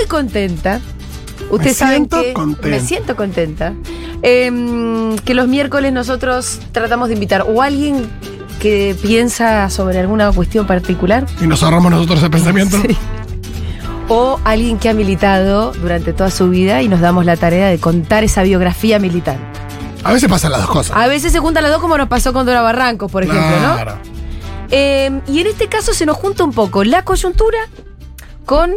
muy contenta. Ustedes Me saben que contenta. me siento contenta. Em, que los miércoles nosotros tratamos de invitar o alguien que piensa sobre alguna cuestión particular Y nos ahorramos nosotros ese pensamiento. Sí. o alguien que ha militado durante toda su vida y nos damos la tarea de contar esa biografía militante. A veces pasan las dos cosas. A veces se juntan las dos como nos pasó con Dora Barrancos, por ejemplo, ¿no? Eh, y en este caso se nos junta un poco la coyuntura con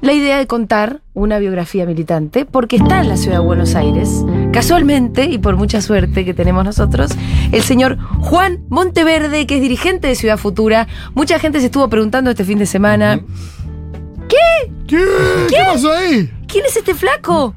la idea de contar una biografía militante, porque está en la ciudad de Buenos Aires, casualmente y por mucha suerte que tenemos nosotros, el señor Juan Monteverde, que es dirigente de Ciudad Futura. Mucha gente se estuvo preguntando este fin de semana, ¿Qué? ¿Qué pasó ahí? ¿quién es este flaco?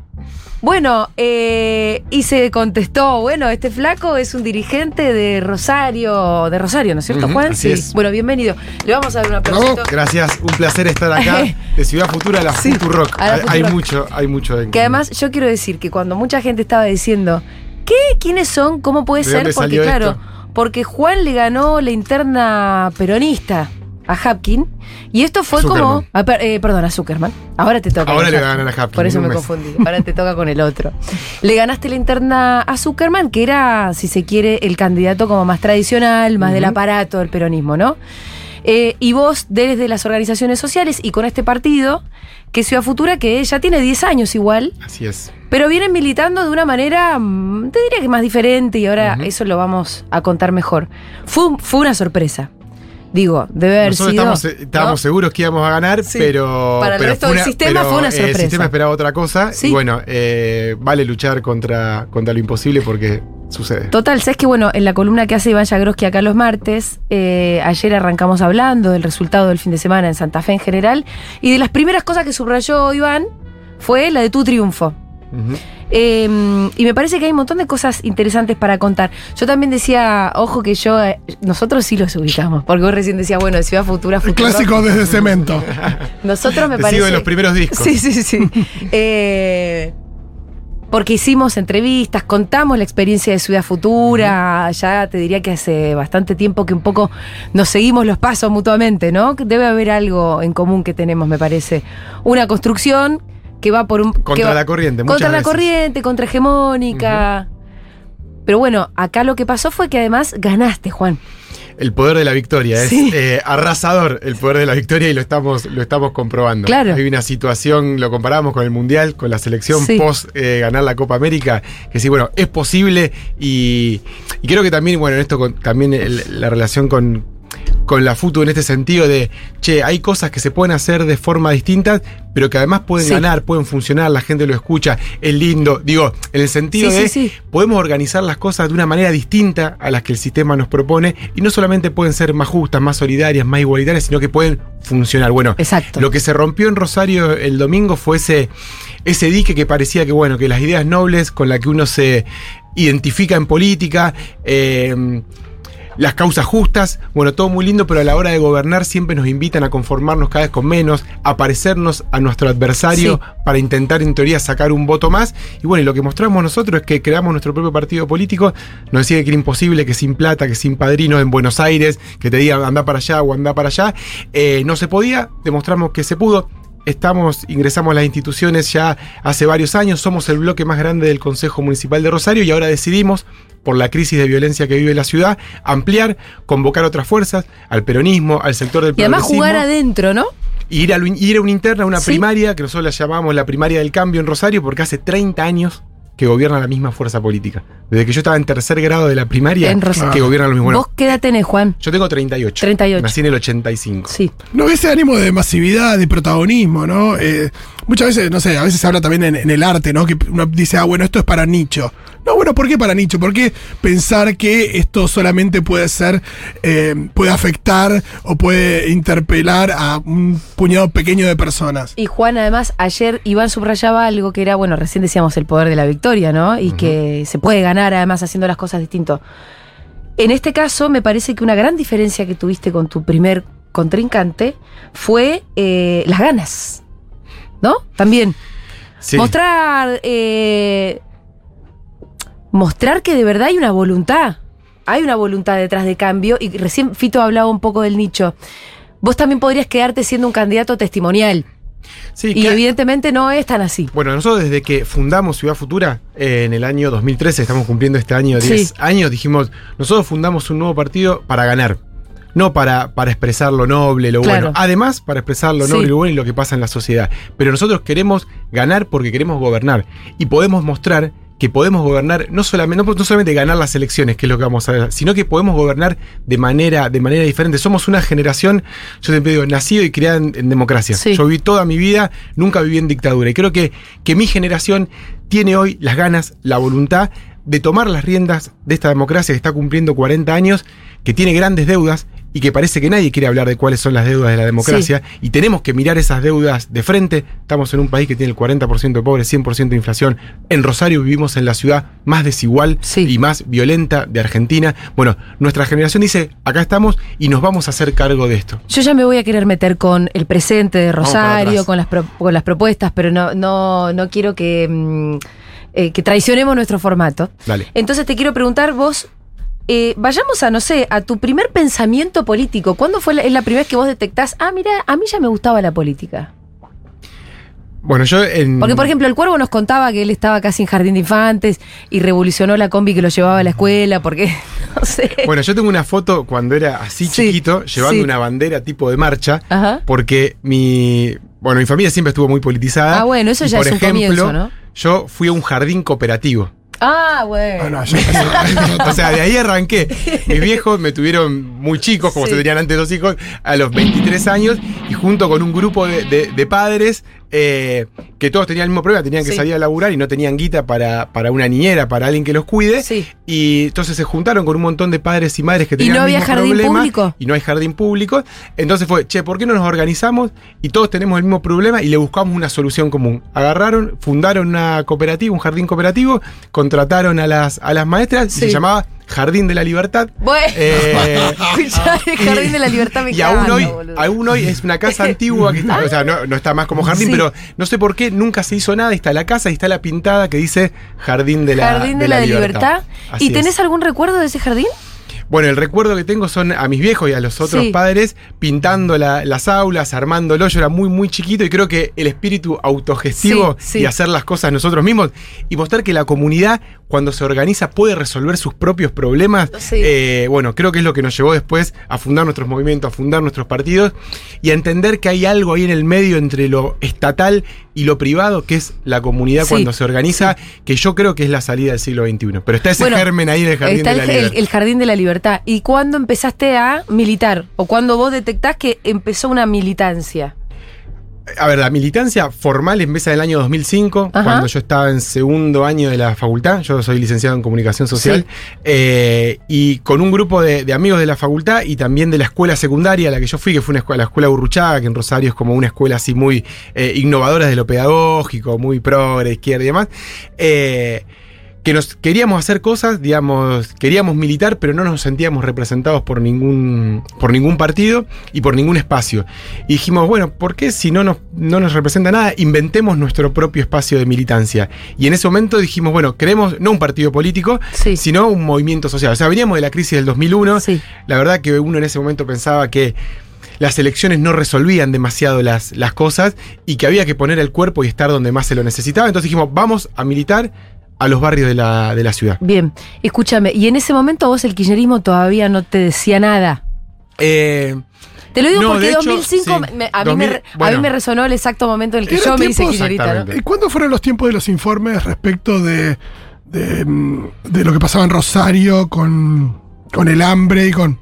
Bueno, eh, y se contestó, bueno, este flaco es un dirigente de Rosario, de Rosario, ¿no es cierto, Juan? es. Bueno, bienvenido. Le vamos a dar un aplausito. Bravo. Gracias, un placer estar acá de Ciudad Futura a la Sí, Futurock. a la Hay, hay mucho, hay mucho en Que además yo quiero decir que cuando mucha gente estaba diciendo, ¿qué? ¿Quiénes son? ¿Cómo puede ¿De ser? Porque claro, esto? porque Juan le ganó la interna peronista a Hapkin y esto fue como... Zuckerman. eh, perdón, a Zuckerman. Ahora te toca. Ahora le Hapkin. ganan a Hapkin, Por eso me mes. confundí. Ahora te toca con el otro. Le ganaste la interna a Zuckerman, que era, si se quiere, el candidato como más tradicional, más del aparato del peronismo, ¿no? Eh, y vos, desde las organizaciones sociales y con este partido, que es Ciudad Futura, que ya tiene 10 años igual, Así es. pero vienen militando de una manera, mm, te diría que más diferente y ahora eso lo vamos a contar mejor. Fue, fue una sorpresa. Digo, debe haber Nosotros sido. estamos, eh, estábamos ¿no? seguros que íbamos a ganar, Sí. pero. Para el pero resto del sistema pero, fue una eh, sorpresa. El sistema esperaba otra cosa. Sí. Y bueno, eh, vale luchar contra, contra lo imposible porque sucede. Total, sabes que bueno, en la columna que hace Iván Yagroski acá los martes, eh, ayer arrancamos hablando del resultado del fin de semana en Santa Fe en general, y de las primeras cosas que subrayó Iván fue la de tu triunfo. Eh, y me parece que hay un montón de cosas interesantes para contar. Yo también decía, ojo que yo, eh, nosotros sí los ubicamos, porque vos recién decías, bueno, de Ciudad Futura, El Futurock. clásico desde cemento. Nosotros me Te parece. sigo en los primeros discos. Sí, sí, sí. Eh, porque hicimos entrevistas, contamos la experiencia de Ciudad Futura, ya te diría que hace bastante tiempo que un poco nos seguimos los pasos mutuamente, ¿no? Que Debe haber algo en común que tenemos, me parece. Una construcción que va por un... Contra va- la corriente, Contra la corriente, contra hegemónica. Pero bueno, acá lo que pasó fue que además ganaste, Juan. El poder de la victoria. Es eh, arrasador el poder de la victoria y lo estamos, lo estamos comprobando. Claro. Hay una situación, lo comparamos con el Mundial, con la selección Sí. post eh, ganar la Copa América, que sí, bueno, es posible y, y creo que también, bueno, en esto con- también el- la relación con, con la FUTU en este sentido de, che, hay cosas que se pueden hacer de forma distinta, pero que además pueden Sí. ganar, pueden funcionar, la gente lo escucha, es lindo. Digo, en el sentido Sí, de sí, podemos organizar las cosas de una manera distinta a las que el sistema nos propone y no solamente pueden ser más justas, más solidarias, más igualitarias, sino que pueden funcionar. Bueno, Exacto. lo que se rompió en Rosario el domingo fue ese, ese dique que parecía que, bueno, que las ideas nobles con las que uno se identifica en política, eh, las causas justas, bueno, todo muy lindo, pero a la hora de gobernar siempre nos invitan a conformarnos cada vez con menos, a parecernos a nuestro adversario Sí. para intentar en teoría sacar un voto más. Y bueno, y lo que mostramos nosotros es que creamos nuestro propio partido político, nos decía que era imposible, que sin plata, que sin padrino en Buenos Aires, que te digan anda para allá o anda para allá, eh, no se podía, demostramos que se pudo. Estamos, ingresamos a las instituciones ya hace varios años, somos el bloque más grande del Consejo Municipal de Rosario y ahora decidimos, por la crisis de violencia que vive la ciudad, ampliar, convocar otras fuerzas, al peronismo, al sector del Y además jugar adentro, ¿no? y ir a, ir a una interna, a una Sí. primaria, que nosotros la llamamos la primaria del cambio en Rosario, porque hace 30 años que gobierna la misma fuerza política. Desde que yo estaba en tercer grado de la primaria, En Rosario. que gobierna lo mismo. Bueno, ¿Vos qué edad tenés, Juan? yo tengo 38. 38. Nací en el 85. Sí. No, ese ánimo de masividad, de protagonismo, ¿no? Eh, muchas veces, no sé, a veces se habla también en, en el arte, ¿no? Que uno dice, ah, bueno, esto es para nicho. No, bueno, ¿por qué para nicho? ¿Por qué pensar que esto solamente puede ser, eh, puede afectar o puede interpelar a un puñado pequeño de personas? Y Juan, además, ayer Iván subrayaba algo que era, bueno, recién decíamos el poder de la victoria, ¿no? Y que se puede ganar además haciendo las cosas distinto. En este caso, me parece que una gran diferencia que tuviste con tu primer contrincante fue eh, las ganas, ¿no? También. Sí. Mostrar. eh, mostrar que de verdad hay una voluntad. Hay una voluntad detrás de cambio. Y recién Fito hablaba un poco del nicho. Vos también podrías quedarte siendo un candidato testimonial. Sí, Y que- evidentemente no es tan así. Bueno, nosotros desde que fundamos Ciudad Futura, eh, en el año 2013, estamos cumpliendo este año 10 Sí. años, dijimos, nosotros fundamos un nuevo partido para ganar. No para, para expresar lo noble, lo Claro. bueno. Además, para expresar lo Sí. noble, lo bueno y lo que pasa en la sociedad. Pero nosotros queremos ganar porque queremos gobernar. Y podemos mostrar que podemos gobernar, no solamente, no, no solamente ganar las elecciones, que es lo que vamos a ver, sino que podemos gobernar de manera, de manera diferente. Somos una generación, yo siempre digo, nacido y criada en, en democracia. Sí. Yo viví toda mi vida, nunca viví en dictadura. Y creo que, que mi generación tiene hoy las ganas, la voluntad de tomar las riendas de esta democracia que está cumpliendo 40 años, que tiene grandes deudas y que parece que nadie quiere hablar de cuáles son las deudas de la democracia. Y tenemos que mirar esas deudas de frente. Estamos en un país que tiene el 40% de pobres, 100% de inflación. En Rosario vivimos en la ciudad más desigual Sí. y más violenta de Argentina. Bueno, nuestra generación dice, acá estamos y nos vamos a hacer cargo de esto. Yo ya me voy a querer meter con el presente de Rosario, con las, pro- con las propuestas, pero no, no, no quiero que, mm, eh, que traicionemos nuestro formato. Dale. Entonces te quiero preguntar vos, eh, vayamos a, no sé, a tu primer pensamiento político. ¿Cuándo fue la, es la primera vez que vos detectás, ah, mira, a mí ya me gustaba la política? Bueno, yo en... Porque, por ejemplo, el cuervo nos contaba que él estaba casi en jardín de infantes y revolucionó la combi que lo llevaba a la escuela, porque, no sé. Bueno, yo tengo una foto cuando era así Sí, chiquito, llevando sí. una bandera tipo de marcha, Ajá. porque mi, bueno, mi familia siempre estuvo muy politizada. Ah, bueno, eso ya por es un comienzo, ¿no? Yo fui a un jardín cooperativo. Ah, bueno. Ah, no, yo- O sea, de ahí arranqué. Mis viejos me tuvieron muy chicos, como Sí. se tenían antes los hijos, a los 23 años, y junto con un grupo de, de- de padres eh, que todos tenían el mismo problema, tenían que Sí. salir a laburar y no tenían guita para, para una niñera, para alguien que los cuide. Sí. Y entonces se juntaron con un montón de padres y madres que ¿Y tenían no el había jardín problema, público? Y no hay jardín público. Entonces fue, che, ¿por qué no nos organizamos? Y todos tenemos el mismo problema y le buscamos una solución común. Agarraron, fundaron una cooperativa, un jardín cooperativo, contrataron a las, a las maestras Sí. y se llamaba Jardín de la Libertad. Bueno. Eh, el Jardín de la Libertad me y aún hoy, boludo. aún hoy es una casa antigua que está, o sea, no, no está más como jardín, Sí. pero no sé por qué nunca se hizo nada. Está la casa y está la pintada que dice Jardín de la, Jardín de, la, Libertad. ¿Y tenés es. algún recuerdo de ese jardín? Bueno, el recuerdo que tengo son a mis viejos y a los otros Sí. padres pintando la- las aulas, armándolo. Yo era muy, muy chiquito y creo que el espíritu autogestivo Sí, sí. y hacer las cosas nosotros mismos y mostrar que la comunidad, cuando se organiza, puede resolver sus propios problemas. Sí. Eh, bueno, creo que es lo que nos llevó después a fundar nuestros movimientos, a fundar nuestros partidos y a entender que hay algo ahí en el medio entre lo estatal y lo privado, que es la comunidad Sí, cuando se organiza, que yo creo que es la salida del siglo XXI. Pero está ese Bueno, germen ahí en el jardín Está de la el- libertad. el Jardín de la Libertad. ¿Y cuándo empezaste a militar? ¿O cuándo vos detectás que empezó una militancia? A ver, la militancia formal empieza en el año 2005, Ajá. cuando yo estaba en segundo año de la facultad. Yo soy licenciado en comunicación social. eh, y con un grupo de, de amigos de la facultad y también de la escuela secundaria a la que yo fui, que fue una escuela, la escuela Urruchaga, que en Rosario es como una escuela así muy eh, innovadora de lo pedagógico, muy progre, izquierda y demás. eh, que nos queríamos hacer cosas, digamos, queríamos militar, pero no nos sentíamos representados por ningún, por ningún partido y por ningún espacio. Y dijimos, bueno, ¿por qué si no nos, no nos representa nada, inventemos nuestro propio espacio de militancia? Y en ese momento dijimos, bueno, queremos no un partido político, Sí. sino un movimiento social. O sea, veníamos de la crisis del 2001. Sí. La verdad que uno en ese momento pensaba que las elecciones no resolvían demasiado las, las cosas y que había que poner el cuerpo y estar donde más se lo necesitaba. Entonces dijimos, vamos a militar a los barrios de la, de la ciudad. Bien, escúchame, y en ese momento vos el kirchnerismo todavía no te decía nada. Eh, Te lo digo No, porque de hecho, 2005 sí. me- a, mí 2000, me, a mí me resonó el exacto momento en el que yo me hice. Exactamente. ¿Y cuándo fueron los tiempos de los informes respecto de, de, de lo que pasaba en Rosario con, con el hambre y con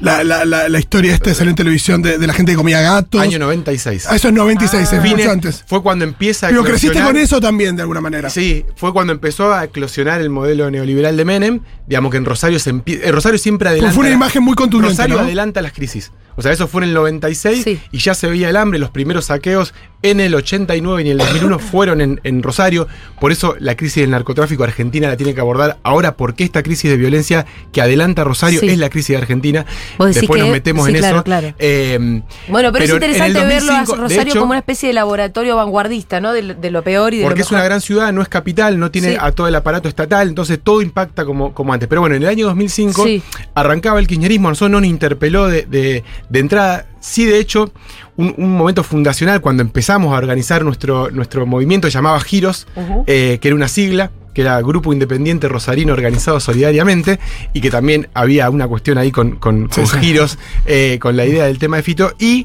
la, la, la, la historia esta de salir en televisión de, de la gente que comía gatos? año 96. Ah, eso es 96, es Vine- mucho antes. Fue cuando empieza a Pero creciste con eso también, de alguna manera. Sí, fue cuando empezó a eclosionar el modelo neoliberal de Menem. Digamos que en Rosario se empie- en Rosario siempre adelanta. fue una imagen muy contundente, Rosario ¿no? adelanta las crisis. O sea, eso fue en el 96 Sí. y ya se veía el hambre. Los primeros saqueos en el 89 y en el 2001 fueron en, en Rosario. Por eso la crisis del narcotráfico Argentina la tiene que abordar ahora, porque esta crisis de violencia que adelanta Rosario Sí. es la crisis de Argentina. Después que- nos metemos sí, en claro, eso. claro. Eh, Bueno, pero, es interesante verlo a 2005, de Rosario hecho, como una especie de laboratorio vanguardista, ¿no? De, lo- de lo peor y de Porque lo es una mejor. gran ciudad, no es capital, no tiene a todo el aparato estatal, entonces todo impacta como, como antes. Pero bueno, en el año 2005 Sí. arrancaba el kirchnerismo, a nosotros no nos interpeló de, de- de entrada. Sí, de hecho, un, un momento fundacional cuando empezamos a organizar nuestro, nuestro movimiento, llamaba Giros, eh, que era una sigla, que era Grupo Independiente Rosarino Organizado Solidariamente, y que también había una cuestión ahí con, con- Sí, con sí. Giros, eh, con la idea del tema de Fito. Y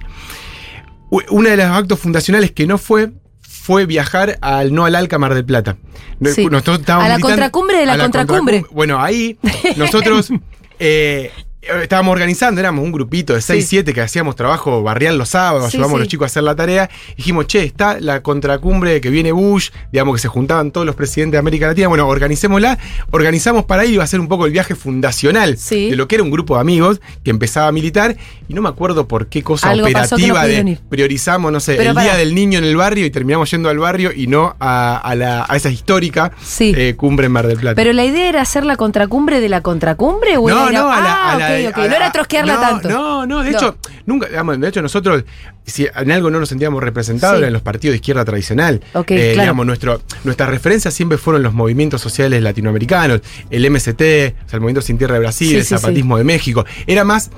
uno de los actos fundacionales que no fue fue viajar al no al Alca Mar del Plata. Sí. nosotros estábamos A la contracumbre de la contracumbre. contracum- Bueno, ahí nosotros eh, estábamos organizando, éramos un grupito de 6, Sí. 7 que hacíamos trabajo barrial los sábados, Sí, ayudamos a los chicos a hacer la tarea. Dijimos, che, está la contracumbre que viene Bush, digamos que se juntaban todos los presidentes de América Latina. Bueno, organicémosla. Organizamos para ir, iba a ser un poco el viaje fundacional de lo que era un grupo de amigos que empezaba a militar. Y no me acuerdo por qué cosa Algo no operativa de priorizamos, no sé, Pero el día del niño en el barrio y terminamos yendo al barrio y no a, a la- a esa histórica eh, cumbre en Mar del Plata. Pero la idea era hacer la contracumbre de la contracumbre o era ir a- a la- ah, a la- no era trosquearla no, tanto. No, no, de No. hecho, nunca, digamos, de hecho, nosotros, si en algo no nos sentíamos representados, Sí. eran los partidos de izquierda tradicional. Ok, Eh, claro. Digamos, nuestro, nuestras referencias siempre fueron los movimientos sociales latinoamericanos, el MST, o sea, el Movimiento Sin Tierra de Brasil, Sí, el sí, zapatismo de México. Era más.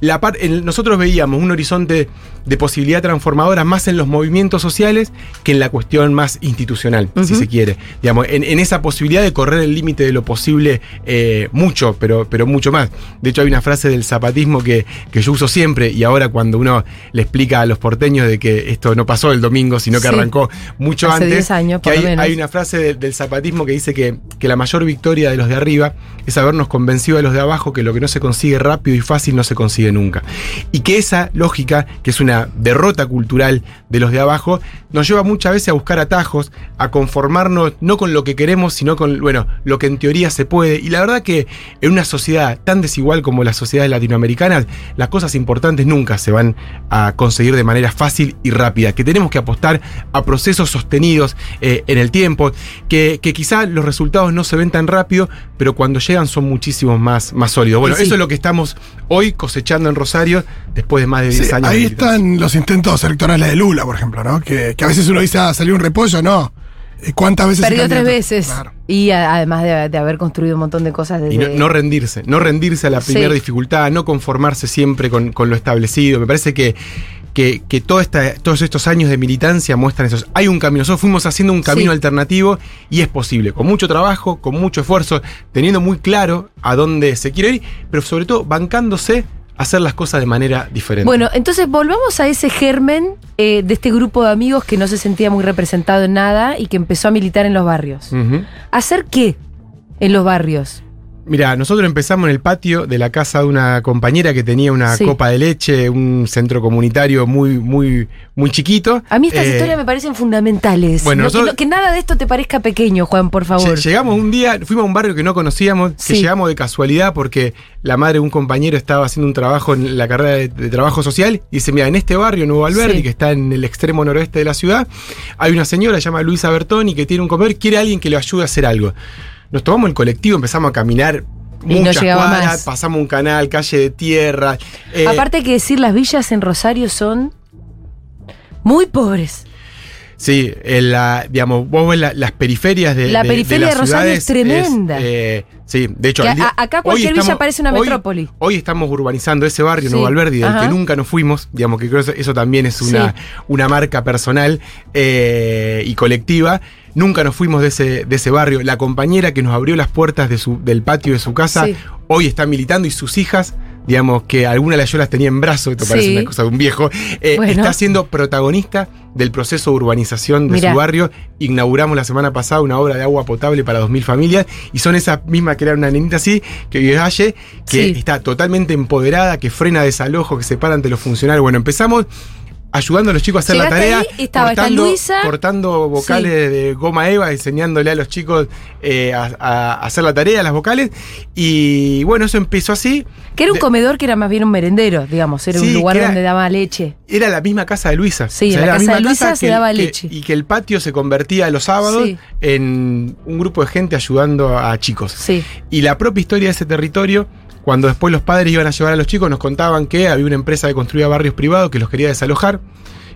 La par- nosotros veíamos un horizonte de posibilidad transformadora más en los movimientos sociales que en la cuestión más institucional, si se quiere. Digamos, en, en esa posibilidad de correr el límite de lo posible eh, mucho, pero, pero mucho más. De hecho, hay una frase del zapatismo que, que yo uso siempre y ahora cuando uno le explica a los porteños de que esto no pasó el domingo, sino que Sí. arrancó mucho Hace antes. 10 años, que por lo hay, menos. hay una frase de- del zapatismo que dice que, que la mayor victoria de los de arriba es habernos convencido a los de abajo que lo que no se consigue rápido y fácil no se consigue nunca. Y que esa lógica, que es una derrota cultural de los de abajo, nos lleva muchas veces a buscar atajos, a conformarnos no con lo que queremos, sino con, bueno, lo que en teoría se puede. Y la verdad que en una sociedad tan desigual como las sociedades latinoamericanas, las cosas importantes nunca se van a conseguir de manera fácil y rápida. Que tenemos que apostar a procesos sostenidos eh, en el tiempo, que, que quizá los resultados no se ven tan rápido, pero cuando llegan son muchísimos más, más sólidos. Bueno, sí. eso es lo que estamos hoy cosechando en Rosario después de más de 10 Sí, años. ahí están los intentos electorales de Lula, por ejemplo, ¿no? Que, que a veces uno dice, ah, salió un repollo, no. ¿Cuántas veces? Perdió tres veces. Claro. Y a- además de, de haber construido un montón de cosas desde. Y no, no rendirse, no rendirse a la Sí. primera dificultad, no conformarse siempre con, con lo establecido. Me parece que, que, que toda esta- todos estos años de militancia muestran eso. Hay un camino, nosotros fuimos haciendo un camino Sí. alternativo y es posible, con mucho trabajo, con mucho esfuerzo, teniendo muy claro a dónde se quiere ir, pero sobre todo bancándose hacer las cosas de manera diferente. Bueno, entonces volvamos a ese germen eh, de este grupo de amigos que no se sentía muy representado en nada y que empezó a militar en los barrios. ¿Hacer qué en los barrios? Mira, nosotros empezamos en el patio de la casa de una compañera que tenía una Sí. copa de leche, un centro comunitario muy, muy, muy chiquito. A mí estas Eh, historias me parecen fundamentales. bueno, No, que, nosotros- no- que nada de esto te parezca pequeño, Juan, por favor. Lle- Llegamos un día, fuimos a un barrio que no conocíamos, Sí. que llegamos de casualidad porque la madre de un compañero estaba haciendo un trabajo en la carrera de, de trabajo social y dice, mira, en este barrio, Nuevo Alberdi, Sí. que está en el extremo noroeste de la ciudad, hay una señora, se llama Luisa Bertoni, que tiene un comedor, quiere a alguien que le ayude a hacer algo. Nos tomamos el colectivo, empezamos a caminar Y no muchas llegaba cuadras, más. pasamos un canal, calle de tierra. eh, Aparte hay que decir, las villas en Rosario son muy pobres. Sí, en la, digamos, vos ves la- las periferias de La de- periferia las de Rosario es tremenda. eh, sí, de hecho, día- a- acá cualquier villa parece una hoy- metrópoli. Hoy estamos urbanizando ese barrio, Sí, Nuevo Alberdi, del ajá. que nunca nos fuimos, digamos que creo que eso, eso también es una, Sí. una marca personal eh, y colectiva. Nunca nos fuimos de ese, de ese barrio. La compañera que nos abrió las puertas de su, del patio de su casa Sí. hoy está militando y sus hijas. Digamos que alguna de las yo las tenía en brazo, esto parece Sí. una cosa de un viejo. eh, Bueno. Está siendo protagonista del proceso de urbanización de Mirá. su barrio. Inauguramos la semana pasada una obra de agua potable para 2.000 familias y son esas mismas que era una nenita así, que vive Valle, que Sí. está totalmente empoderada, que frena desalojo, que se para ante los funcionarios. Bueno, empezamos ayudando a los chicos a hacer la tarea. ahí, estaba esta cortando, Luisa. cortando vocales Sí. de goma eva, enseñándole a los chicos eh, a, a hacer la tarea, las vocales. Y bueno, eso empezó así. Que era un De- comedor que era más bien un merendero, digamos. Era Sí, un lugar era- donde daba leche. Era la misma casa de Luisa. Sí, en la casa de Luisa se que- daba que- leche. Y que el patio se convertía los sábados Sí. en un grupo de gente ayudando a chicos. Sí. Y la propia historia de ese territorio, cuando después los padres iban a llevar a los chicos, nos contaban que había una empresa que construía barrios privados que los quería desalojar.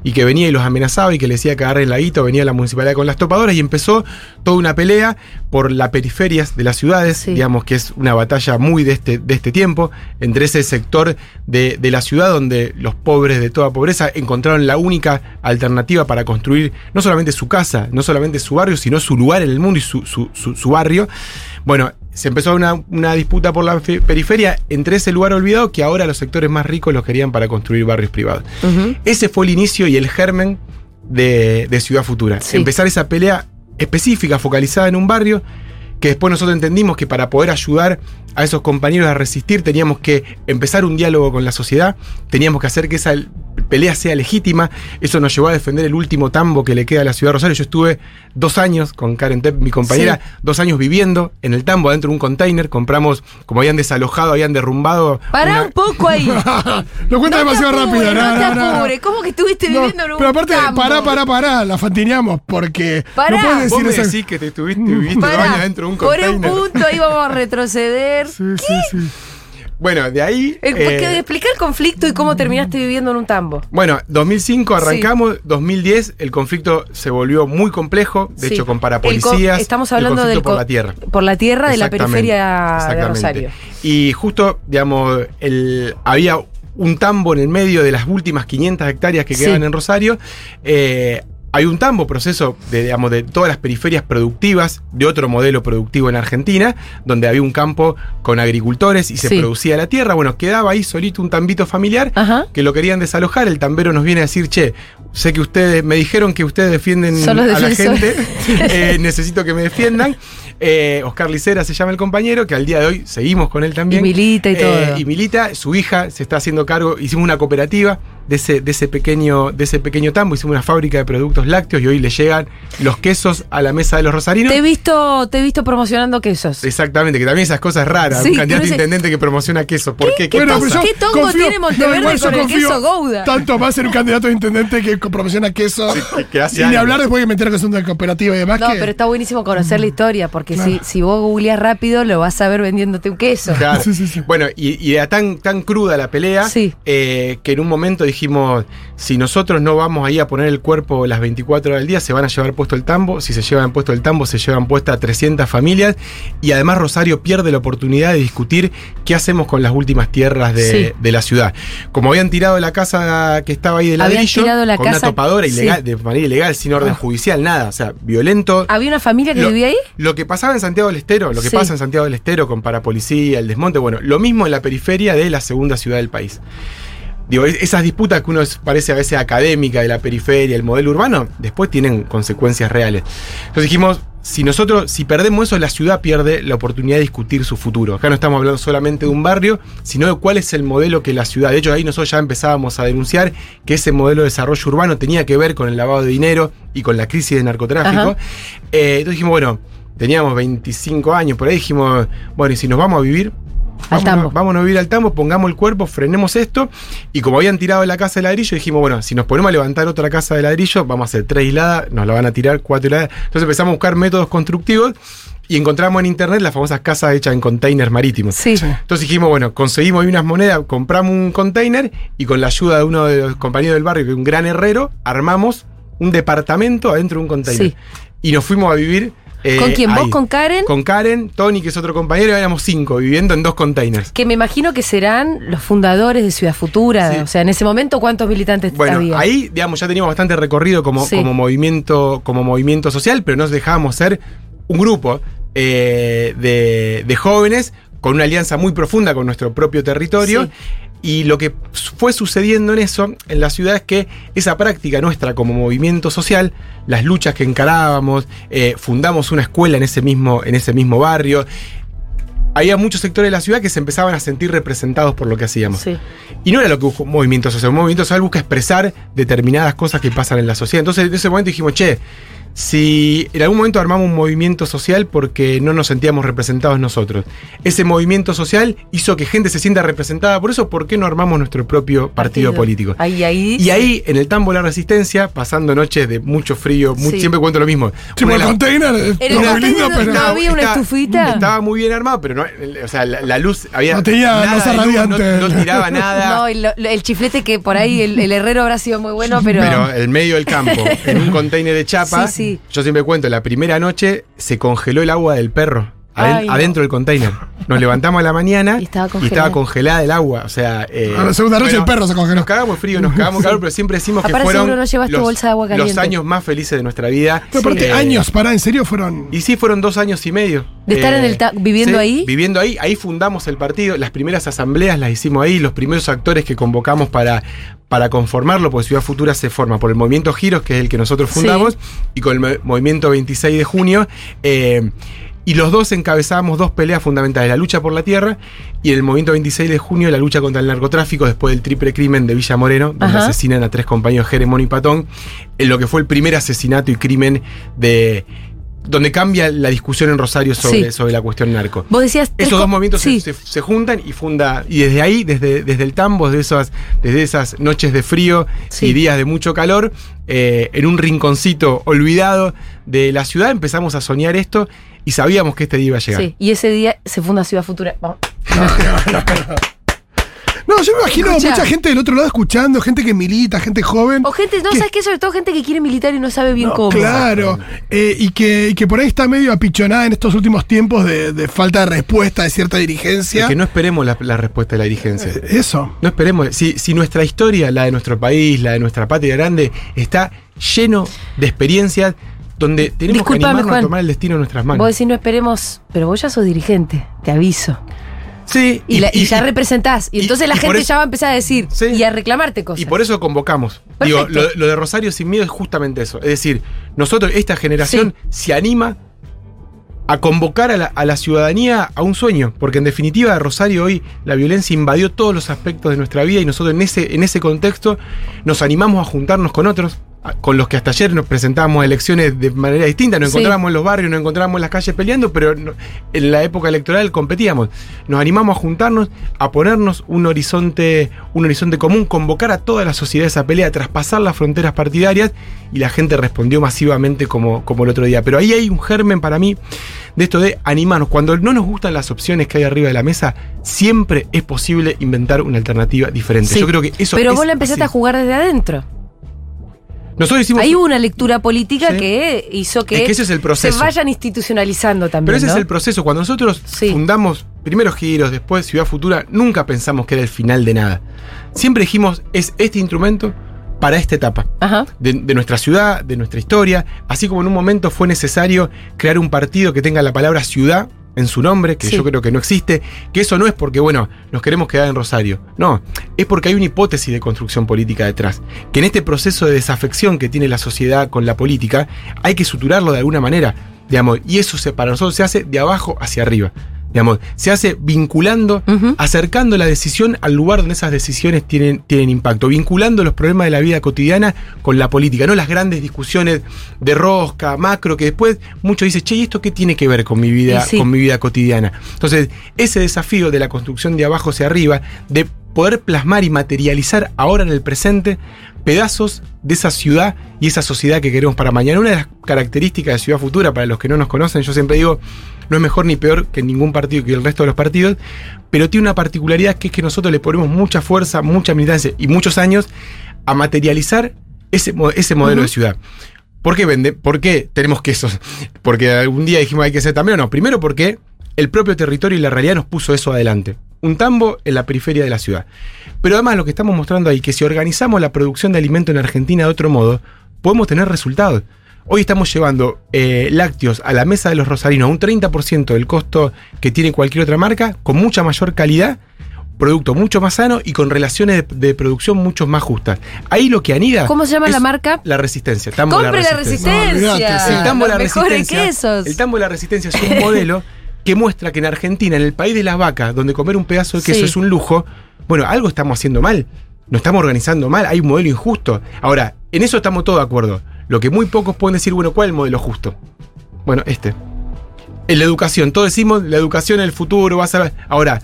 y que venía y los amenazaba y que le decía que agarren la guita, venía la municipalidad con las topadoras y empezó toda una pelea por las periferias de las ciudades, Sí. digamos que es una batalla muy de este, de este tiempo, entre ese sector de, de la ciudad donde los pobres de toda pobreza encontraron la única alternativa para construir no solamente su casa, no solamente su barrio, sino su lugar en el mundo y su, su- su- su barrio. Bueno, se empezó una, una disputa por la fe- periferia entre ese lugar olvidado que ahora los sectores más ricos los querían para construir barrios privados. Ese fue el inicio y el germen de, de Ciudad Futura. Sí. Empezar esa pelea específica, focalizada en un barrio, que después nosotros entendimos que para poder ayudar a esos compañeros a resistir teníamos que empezar un diálogo con la sociedad, teníamos que hacer que esa pelea sea legítima. Eso nos llevó a defender el último tambo que le queda a la ciudad de Rosario. Yo estuve dos años con Karen Tepp, mi compañera, dos años viviendo en el tambo, adentro de un container. Compramos, como habían desalojado, habían derrumbado. Pará una- un poco ahí. Lo cuenta No te demasiado rápido, no, no, te no, no, no. apures. ¿Cómo que estuviste No, viviendo en un pero aparte, campo? pará, pará, pará, la fantineamos, porque Pará. no puedes Vos decir me eso. decís que te estuviste viviste dos años dentro de un por container. un punto ahí vamos a retroceder. Sí, sí, sí. Bueno, de ahí. Eh, eh, explica el conflicto y cómo terminaste viviendo en un tambo. bueno, 2005 arrancamos, 2010 el conflicto se volvió muy complejo, de Sí. hecho con parapolicías. co- estamos hablando del por la tierra. Por la tierra de la periferia de. Rosario. Y justo, digamos, el, había un tambo en el medio de las últimas 500 hectáreas que Sí. quedaban en Rosario. Eh, hay un tambo, proceso de, digamos, de todas las periferias productivas, de otro modelo productivo en Argentina, donde había un campo con agricultores y se Sí. producía la tierra. Bueno, quedaba ahí solito un tambito familiar Ajá. que lo querían desalojar. El tambero nos viene a decir, che, sé que ustedes, me dijeron que ustedes defienden a la gente, eh, necesito que me defiendan. Eh, Oscar Licera se llama el compañero, que al día de hoy seguimos con él también. Y milita y Eh, todo. y milita, su hija se está haciendo cargo, hicimos una cooperativa de ese, de ese pequeño, de ese pequeño tambo, hicimos una fábrica de productos lácteos y hoy le llegan los quesos a la mesa de los rosarinos. Te he visto, te he visto promocionando quesos. Exactamente, que también esas cosas raras. Sí, un candidato que no sé- intendente que promociona queso. ¿Por qué? ¿Qué Bueno, tongo tiene Monteverde con el confío queso Gouda? Tanto más en un candidato de intendente que promociona queso. que- que hace y ni hablar después que me entero que son de cooperativa y demás. No, que, pero está buenísimo conocer la historia, porque si, Claro. si vos googleás rápido, lo vas a ver vendiéndote un queso. Claro. Sí, sí, sí. Bueno, y, y era tan, tan cruda la pelea Sí. eh, que en un momento dijimos, si nosotros no vamos ahí a poner el cuerpo las 24 horas del día, se van a llevar puesto el tambo. Si se llevan puesto el tambo, se llevan puesta 300 familias. Y además Rosario pierde la oportunidad de discutir qué hacemos con las últimas tierras de, Sí. de la ciudad. Como habían tirado la casa que estaba ahí de ladrillo, la con casa- una topadora sí. ilegal, de manera ilegal, sin orden Ah. judicial, nada. O sea, violento. ¿Había una familia que Lo- vivía ahí? Lo que pasaba en Santiago del Estero, lo que Sí. pasa en Santiago del Estero con parapolicía, el desmonte, bueno, lo mismo en la periferia de la segunda ciudad del país. Digo, es- esas disputas que uno parece a veces académica de la periferia, el modelo urbano, después tienen consecuencias reales. Entonces dijimos, si nosotros, si perdemos eso, la ciudad pierde la oportunidad de discutir su futuro. Acá no estamos hablando solamente de un barrio, sino de cuál es el modelo que la ciudad. De hecho, ahí nosotros ya empezábamos a denunciar que ese modelo de desarrollo urbano tenía que ver con el lavado de dinero y con la crisis de narcotráfico. Eh, entonces dijimos, bueno, teníamos 25 años por ahí, dijimos, bueno, y si nos vamos a vivir, Al vámonos, tambo. vámonos a vivir al tambo, pongamos el cuerpo, frenemos esto. Y como habían tirado la casa de ladrillo, dijimos, bueno, si nos ponemos a levantar otra casa de ladrillo, vamos a hacer tres hiladas, nos la van a tirar cuatro hiladas. Entonces empezamos a buscar métodos constructivos y encontramos en internet las famosas casas hechas en containers marítimos. Sí. Entonces dijimos, bueno, conseguimos ahí unas monedas, compramos un container y con la ayuda de uno de los compañeros del barrio, que es un gran herrero, armamos un departamento adentro de un container. Sí. Y nos fuimos a vivir. Eh, ¿Con quién? ¿Vos ahí. con Karen? Con Karen, Tony, que es otro compañero, éramos cinco, viviendo en dos containers. Que me imagino que serán los fundadores de Ciudad Futura. Sí. O sea, en ese momento, ¿cuántos militantes Bueno, había? ahí, digamos, ya teníamos bastante recorrido como, Sí. como, movimiento, como movimiento social, pero nos dejábamos ser un grupo eh, de, de jóvenes con una alianza muy profunda con nuestro propio territorio. Sí. Y lo que fue sucediendo en eso, en la ciudad, es que esa práctica nuestra como movimiento social, las luchas que encarábamos, eh, fundamos una escuela en ese mismo, en ese mismo barrio. Había muchos sectores de la ciudad que se empezaban a sentir representados por lo que hacíamos. Sí. Y no era lo que busca un movimiento social. Un movimiento social busca expresar determinadas cosas que pasan en la sociedad. Entonces, en ese momento dijimos, che, si en algún momento armamos un movimiento social porque no nos sentíamos representados nosotros. Ese movimiento social hizo que gente se sienta representada. Por eso, ¿por qué no armamos nuestro propio partido, político? Ahí, ahí. Y ahí, en el tambo de la resistencia, pasando noches de mucho frío, Sí. siempre cuento lo mismo. Sí, el container muy container lindo, no- pero. no había una estufita. Estaba muy bien armado, pero no, o sea, la, la luz había. No tenía nada luz, radiante. No, no tiraba nada. No, el chiflete que por ahí el, el herrero habrá sido muy bueno, pero. Pero en medio del campo, en un container de chapa, Sí, yo siempre cuento, la primera noche se congeló el agua del perro. Aden- Ay, no. adentro del container. Nos levantamos a la mañana Y estaba congelada. congelada el agua. O sea, eh, A la segunda noche bueno, el perro se congeló. Nos cagamos frío, nos cagamos calor, pero siempre decimos que fueron seguro no llevaste los, bolsa de agua los años más felices de nuestra vida. Pero aparte, Eh, años, para, en serio, fueron. Y sí, fueron dos años y medio. Eh, ¿De estar en el ta- viviendo ahí? Viviendo ahí. Ahí fundamos el partido. Las primeras asambleas las hicimos ahí. Los primeros actores que convocamos para, para conformarlo, porque Ciudad Futura se forma por el movimiento Giros, que es el que nosotros Sí. fundamos, y con el mo- movimiento 26 de junio. eh, y los dos encabezábamos dos peleas fundamentales, la lucha por la tierra y en el movimiento 26 de junio la lucha contra el narcotráfico después del triple crimen de Villa Moreno, donde Ajá. asesinan a tres compañeros Jeremón y Patón, en lo que fue el primer asesinato y crimen de... donde cambia la discusión en Rosario sobre, Sí. sobre la cuestión narco. Vos decías. Esos dos movimientos se- Sí. se, se juntan y funda. Y desde ahí, desde, desde el tambo, desde esas, desde esas noches de frío Sí. y días de mucho calor, eh, en un rinconcito olvidado de la ciudad, empezamos a soñar esto y sabíamos que este día iba a llegar. Sí, y ese día se funda Ciudad Futura. Vamos. No, yo me imagino Escuchá. mucha gente del otro lado escuchando, gente que milita, gente joven. O gente, no, que- ¿sabes qué? Sobre todo gente que quiere militar y no sabe bien No, cómo. Claro, eh, y, que, y que por ahí está medio apichonada en estos últimos tiempos de, de falta de respuesta de cierta dirigencia. Es que no esperemos la, la respuesta de la dirigencia. Eh, Eso. No esperemos. Si, si nuestra historia, la de nuestro país, la de nuestra patria grande, está lleno de experiencias donde tenemos Disculpame, que animarnos Juan. a tomar el destino en nuestras manos. Vos decís, no esperemos, pero vos ya sos dirigente, te aviso. Sí, Y, la- y ya representás. Y, entonces la gente eso- ya va a empezar a decir Sí. y a reclamarte cosas. Y por eso convocamos. Digo, Perfecto. lo, lo de Rosario sin miedo es justamente eso. Es decir, nosotros, esta generación, se anima a convocar a la, a la ciudadanía a un sueño. Porque en definitiva, Rosario hoy la violencia invadió todos los aspectos de nuestra vida y nosotros en ese, en ese contexto nos animamos a juntarnos con otros. Con los que hasta ayer nos presentábamos a elecciones de manera distinta, nos Sí. encontrábamos en los barrios, nos encontrábamos en las calles peleando, pero en la época electoral competíamos. Nos animamos a juntarnos, a ponernos un horizonte, un horizonte común, convocar a toda la sociedad a esa pelea, a traspasar las fronteras partidarias, y la gente respondió masivamente como, como el otro día. Pero ahí hay un germen para mí de esto de animarnos. Cuando no nos gustan las opciones que hay arriba de la mesa, siempre es posible inventar una alternativa diferente. Sí. Yo creo que eso Pero es vos la empezaste así. a jugar desde adentro. Nosotros hicimos Hay una lectura política Sí. que hizo que, Es que ese es el proceso. se vayan institucionalizando también. Pero ese ¿no? es el proceso. Cuando nosotros Sí. fundamos primero Giros, después Ciudad Futura, nunca pensamos que era el final de nada. Siempre dijimos, es este instrumento para esta etapa. De nuestra ciudad, de nuestra historia, así como en un momento fue necesario crear un partido que tenga la palabra ciudad en su nombre, que Sí. yo creo que no existe, que eso no es porque, bueno, nos queremos quedar en Rosario, no, es porque hay una hipótesis de construcción política detrás, que en este proceso de desafección que tiene la sociedad con la política, hay que suturarlo de alguna manera, digamos, y eso se, para nosotros se hace de abajo hacia arriba. Digamos, se hace vinculando, acercando la decisión al lugar donde esas decisiones tienen, tienen impacto, vinculando los problemas de la vida cotidiana con la política, no las grandes discusiones de rosca, macro, que después muchos dicen, che, ¿y esto qué tiene que ver con mi vida, sí. con mi vida cotidiana? Entonces, ese desafío de la construcción de abajo hacia arriba, de poder plasmar y materializar ahora en el presente pedazos de esa ciudad y esa sociedad que queremos para mañana. Una de las características de Ciudad Futura, para los que no nos conocen, yo siempre digo, no es mejor ni peor que ningún partido que el resto de los partidos, pero tiene una particularidad que es que nosotros le ponemos mucha fuerza, mucha militancia y muchos años a materializar ese, ese modelo de ciudad. ¿Por qué vende? ¿Por qué tenemos quesos? Porque algún día dijimos hay que ser también o no. Primero porque el propio territorio y la realidad nos puso eso adelante. Un tambo en la periferia de la ciudad. Pero además lo que estamos mostrando ahí, que si organizamos la producción de alimento en Argentina de otro modo, podemos tener resultados. Hoy estamos llevando eh, lácteos a la mesa de los rosarinos a un 30% del costo que tiene cualquier otra marca, con mucha mayor calidad, producto mucho más sano y con relaciones de, de producción mucho más justas. Ahí lo que anida. ¿Cómo se llama la marca? La resistencia. Tambo ¡Compre la resistencia! El tambo de la resistencia. quesos. El tambo de la resistencia es un modelo que muestra que en Argentina, en el país de las vacas, donde comer un pedazo de queso Sí. es un lujo, bueno, algo estamos haciendo mal. Nos estamos organizando mal, hay un modelo injusto. Ahora, en eso estamos todos de acuerdo. Lo que muy pocos pueden decir, bueno, ¿cuál es el modelo justo? Bueno, este. En la educación, todos decimos, la educación en el futuro va a ser... Ahora,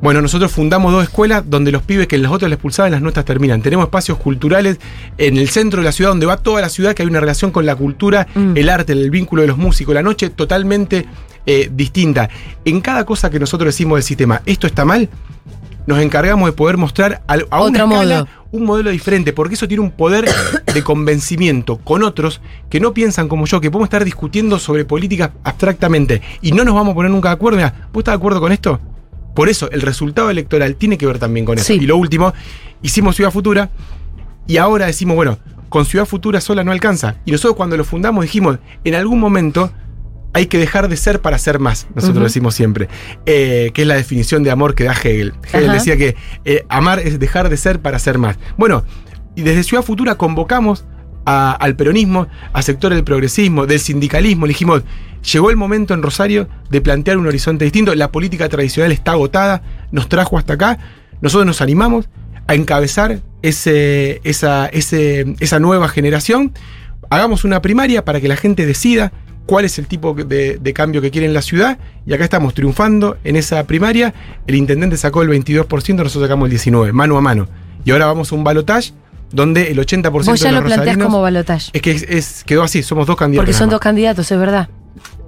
bueno, nosotros fundamos dos escuelas donde los pibes que en las otras les expulsaban, las nuestras terminan. Tenemos espacios culturales en el centro de la ciudad, donde va toda la ciudad, que hay una relación con la cultura, Mm. el arte, el vínculo de los músicos, la noche totalmente eh, distinta. En cada cosa que nosotros decimos del sistema, esto está mal, nos encargamos de poder mostrar a una Otro escala modo. Un modelo diferente, porque eso tiene un poder de convencimiento con otros que no piensan como yo, que podemos estar discutiendo sobre políticas abstractamente y no nos vamos a poner nunca de acuerdo. Mira, ¿vos estás de acuerdo con esto? Por eso, el resultado electoral tiene que ver también con eso. Sí. Y lo último, hicimos Ciudad Futura y ahora decimos, bueno, con Ciudad Futura sola no alcanza. Y nosotros cuando lo fundamos dijimos, en algún momento hay que dejar de ser para ser más, nosotros decimos siempre, eh, que es la definición de amor que da Hegel. Hegel Ajá. decía que eh, amar es dejar de ser para ser más. Bueno, y desde Ciudad Futura convocamos a- al peronismo, a sectores del progresismo, del sindicalismo, le dijimos, llegó el momento en Rosario de plantear un horizonte distinto, la política tradicional está agotada, nos trajo hasta acá, nosotros nos animamos a encabezar ese, esa, ese- esa nueva generación, hagamos una primaria para que la gente decida cuál es el tipo de, de cambio que quiere en la ciudad, y acá estamos triunfando en esa primaria, el intendente sacó el 22%, nosotros sacamos el 19%, mano a mano, y ahora vamos a un balotaje donde el 80% Vos de ya los lo planteás como balotaje. es que es, es- quedó así, somos dos candidatos. Porque son dos candidatos, es verdad.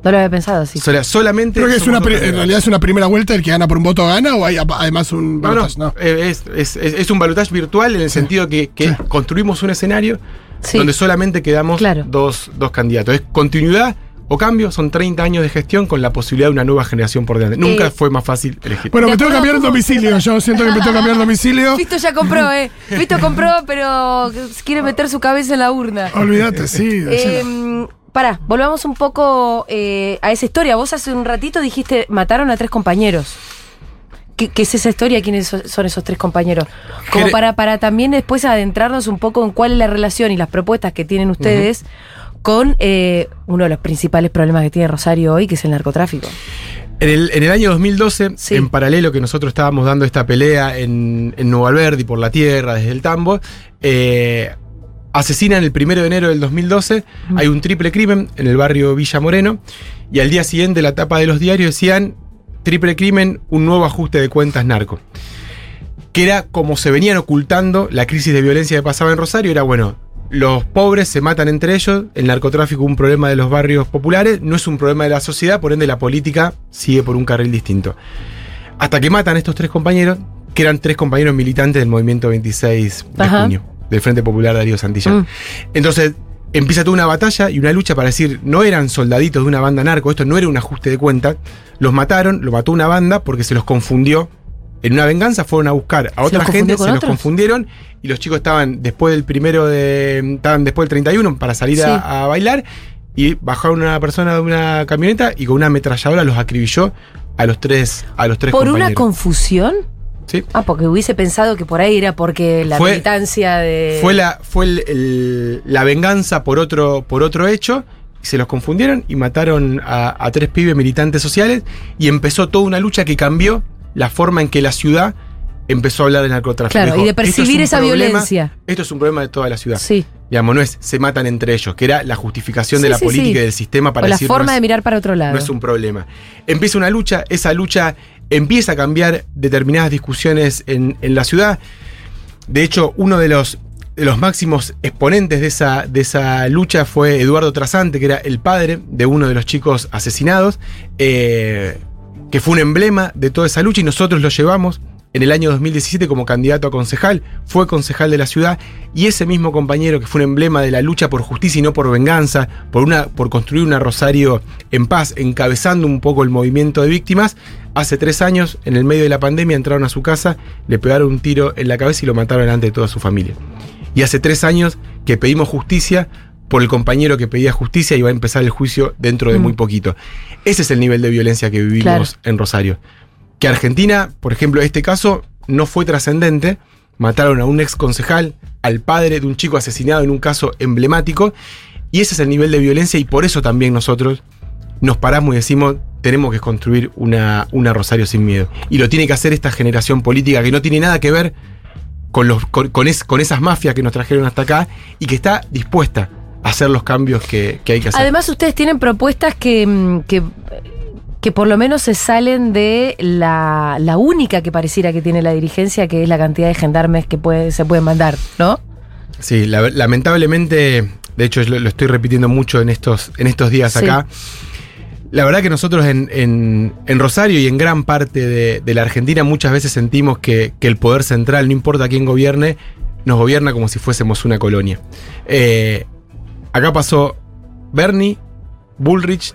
No lo había pensado así. solamente. Creo que es una en realidad es una primera vuelta, el que gana por un voto gana, o hay además un No, no, balotaje? No. eh, Es, es- es- es un balotaje virtual en el sentido que, que Sí. construimos un escenario Sí. donde solamente quedamos Claro. dos, dos candidatos. Es continuidad o cambio, son 30 años de gestión con la posibilidad de una nueva generación por delante. Nunca Eh, fue más fácil elegir. Bueno, me tengo que cambiar el domicilio. Yo siento que me tengo que cambiar el domicilio. Visto ya compró, ¿eh? Visto compró, pero quiere meter su cabeza en la urna. Olvídate, sí. Eh, pará, volvamos un poco eh, a esa historia. Vos hace un ratito dijiste, mataron a tres compañeros. ¿Qué, qué es esa historia? ¿Quiénes so- son esos tres compañeros? Como para, para también después adentrarnos un poco en cuál es la relación y las propuestas que tienen ustedes con eh, uno de los principales problemas que tiene Rosario hoy, que es el narcotráfico. En el, en el año 2012, Sí. en paralelo que nosotros estábamos dando esta pelea en, en Nuevo Alberdi por la tierra, desde el tambo, eh, asesinan el primero de enero del 2012. Hay un triple crimen en el barrio Villa Moreno. Y al día siguiente, la tapa de los diarios decían: triple crimen, un nuevo ajuste de cuentas narco. Que era como se venían ocultando la crisis de violencia que pasaba en Rosario. Era bueno. Los pobres se matan entre ellos, el narcotráfico un problema de los barrios populares, no es un problema de la sociedad, por ende la política sigue por un carril distinto. Hasta que matan a estos tres compañeros, que eran tres compañeros militantes del movimiento 26 de Ajá. junio, del Frente Popular Darío Santillán. Mm. Entonces empieza toda una batalla y una lucha para decir, no eran soldaditos de una banda narco, esto no era un ajuste de cuentas, los mataron, lo mató una banda porque se los confundió. En una venganza fueron a buscar a ¿Se otra gente, se los confundieron y los chicos estaban después del primero de. estaban después del 31 para salir a- Sí. a, bailar y bajaron una persona de una camioneta y con una ametralladora los acribilló a los tres, a los tres ¿Por una confusión? Sí. Ah, porque hubiese pensado que por ahí era porque la Fue- militancia de. Fue la, fue el- el- la venganza por otro, por otro hecho. y Se los confundieron y mataron a, a tres pibes militantes sociales. Y empezó toda una lucha que cambió la forma en que la ciudad empezó a hablar del narcotráfico. Claro, y de "Esto es percibir esa problema- violencia". Esto es un problema de toda la ciudad. Sí. Digamos, no es se matan entre ellos, que era la justificación de la sí, política y del sistema para o la no forma es- de mirar para otro lado. no es un problema. Empieza una lucha, esa lucha empieza a cambiar determinadas discusiones en, en la ciudad. De hecho, uno de los, de los máximos exponentes de esa, de esa lucha fue Eduardo Trasante, que era el padre de uno de los chicos asesinados, eh, que fue un emblema de toda esa lucha y nosotros lo llevamos en el año 2017 como candidato a concejal, fue concejal de la ciudad y ese mismo compañero que fue un emblema de la lucha por justicia y no por venganza, por, una, por construir una Rosario en paz, encabezando un poco el movimiento de víctimas, hace tres años, en el medio de la pandemia, entraron a su casa, le pegaron un tiro en la cabeza y lo mataron delante de toda su familia. Y hace tres años que pedimos justicia por el compañero que pedía justicia y va a empezar el juicio dentro de Mm. muy poquito. Ese es el nivel de violencia que vivimos Claro. en Rosario. Que Argentina, por ejemplo, este caso no fue trascendente. Mataron a un ex concejal, al padre de un chico asesinado en un caso emblemático. Y ese es el nivel de violencia y por eso también nosotros nos paramos y decimos, tenemos que construir una, una Rosario sin miedo. Y lo tiene que hacer esta generación política que no tiene nada que ver con, con, es- con esas mafias que nos trajeron hasta acá y que está dispuesta a hacer los cambios que, hay que hacer. Además, ustedes tienen propuestas que, mm, que, que por lo menos se salen de la, la única que pareciera que tiene la dirigencia, que es la cantidad de gendarmes que puede, se pueden mandar, ¿no? Sí, la- lamentablemente, de hecho lo, lo estoy repitiendo mucho en estos, en estos días Sí. acá. La verdad que nosotros en, en- en Rosario y en gran parte de, de la Argentina muchas veces sentimos que, que el poder central, no importa quién gobierne, nos gobierna como si fuésemos una colonia. Eh, acá pasó Bernie, Bullrich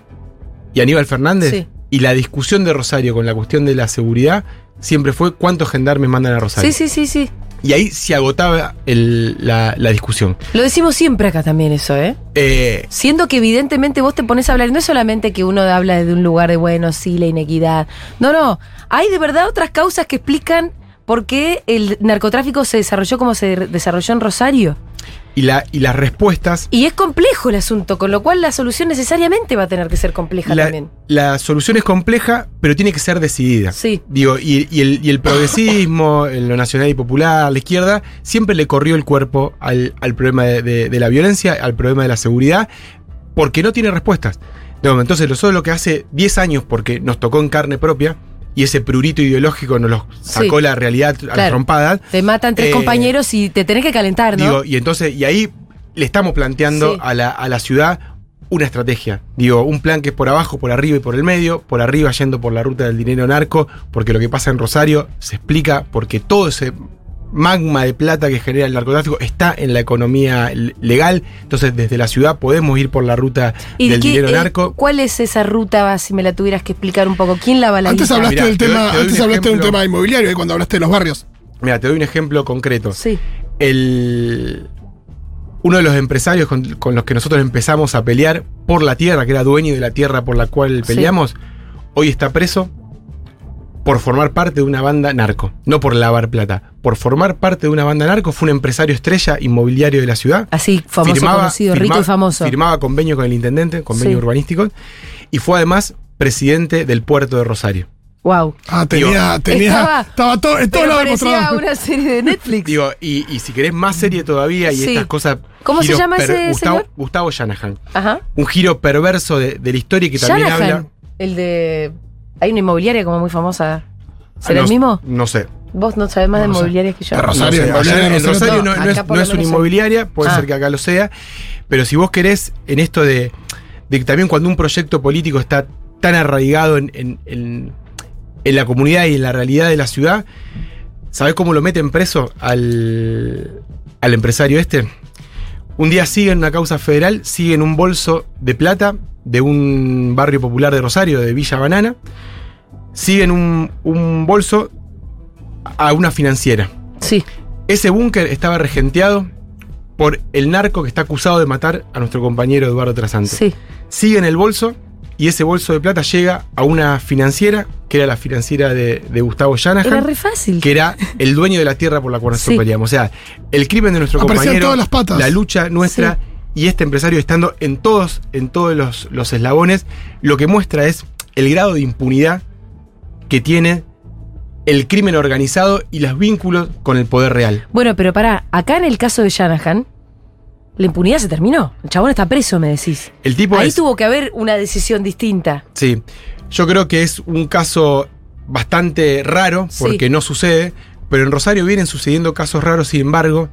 y Aníbal Fernández. Sí. Y la discusión de Rosario con la cuestión de la seguridad siempre fue cuántos gendarmes mandan a Rosario. Sí, sí, sí, sí. Y ahí se agotaba el- la, la discusión. Lo decimos siempre acá también eso, ¿eh? Eh, Siendo que evidentemente vos te pones a hablar, no es solamente que uno habla desde un lugar de, bueno, sí, la inequidad. No, no. Hay de verdad otras causas que explican por qué el narcotráfico se desarrolló como se de- desarrolló en Rosario. Y, la, y las respuestas. Y es complejo el asunto, con lo cual la solución necesariamente va a tener que ser compleja La, también. la solución es compleja, pero tiene que ser decidida. Sí. Digo, y, y el, y el progresismo, lo nacional y popular, la izquierda, siempre le corrió el cuerpo al, al problema de, de- de la violencia, al problema de la seguridad, porque no tiene respuestas. No, entonces, lo que hace 10 años, porque nos tocó en carne propia, y ese prurito ideológico nos lo sacó Sí. la realidad a las Claro. trompadas, Te matan tres Eh, compañeros y te tenés que calentar, ¿no? Digo, y entonces, y ahí le estamos planteando Sí. a, la, a la ciudad una estrategia. Digo, un plan que es por abajo, por arriba y por el medio, por arriba yendo por la ruta del dinero narco, porque lo que pasa en Rosario se explica porque todo ese magma de plata que genera el narcotráfico está en la economía legal. Entonces, desde la ciudad podemos ir por la ruta ¿Y del qué- dinero eh, narco. ¿Cuál es esa ruta, si me la tuvieras que explicar un poco? ¿Quién la va la Antes guita? hablaste Mirá, del te doy- tema, te antes un hablaste de un tema inmobiliario, eh, cuando hablaste de los barrios. Mira, te doy un ejemplo concreto. Sí. el, uno de los empresarios con, con los que nosotros empezamos a pelear por la tierra, que era dueño de la tierra por la cual Sí. peleamos, hoy está preso por formar parte de una banda narco, no por lavar plata. Por formar parte de una banda narco fue un empresario estrella inmobiliario de la ciudad. Así, famoso, conocido, rico y famoso. Firmaba convenio con el intendente, convenio Sí. urbanístico, y fue además presidente del puerto de Rosario. Wow. Ah, tenía, tenía, Estaba- estaba, todo, en todo parecía demostrado. una serie de Netflix. Digo, y, y si querés más serie todavía y Sí. estas cosas. ¿Cómo se llama ese Gustavo, señor? Gustavo Shanahan. Ajá. un giro perverso de, de la historia y que también Shanahan, habla. el de... Hay una inmobiliaria como muy famosa. ¿Será no, el mismo? No sé. Vos no sabés más No de inmobiliarias que yo. Rosario, No sé. en Rosario no. es, una inmobiliaria, puede Ah. ser que acá lo sea. Pero si vos querés, en esto de, de que también cuando un proyecto político está tan arraigado en, en- en- en la comunidad y en la realidad de la ciudad, ¿sabés cómo lo meten preso al, al empresario este? Un día siguen una causa federal, siguen un bolso de plata de un barrio popular de Rosario, de Villa Banana, siguen un, un bolso a una financiera. Sí. Ese búnker estaba regenteado por el narco que está acusado de matar a nuestro compañero Eduardo Trasante. Sí. Sigue en el bolso y ese bolso de plata llega a una financiera, que era la financiera de, de Gustavo Era Shanahan, re fácil. que era el dueño de la tierra por la cual nosotros Sí. peleamos. O sea, el crimen de nuestro Aparecían compañero, todas las patas. la lucha nuestra Sí. y este empresario estando en todos, en todos los, los eslabones, lo que muestra es el grado de impunidad que tiene el crimen organizado y los vínculos con el poder real. Bueno, pero pará, acá en el caso de Shanahan, la impunidad se terminó. El chabón está preso, me decís. El tipo Ahí es- tuvo que haber una decisión distinta. Sí, yo creo que es un caso bastante raro Sí. porque no sucede, pero en Rosario vienen sucediendo casos raros, sin embargo,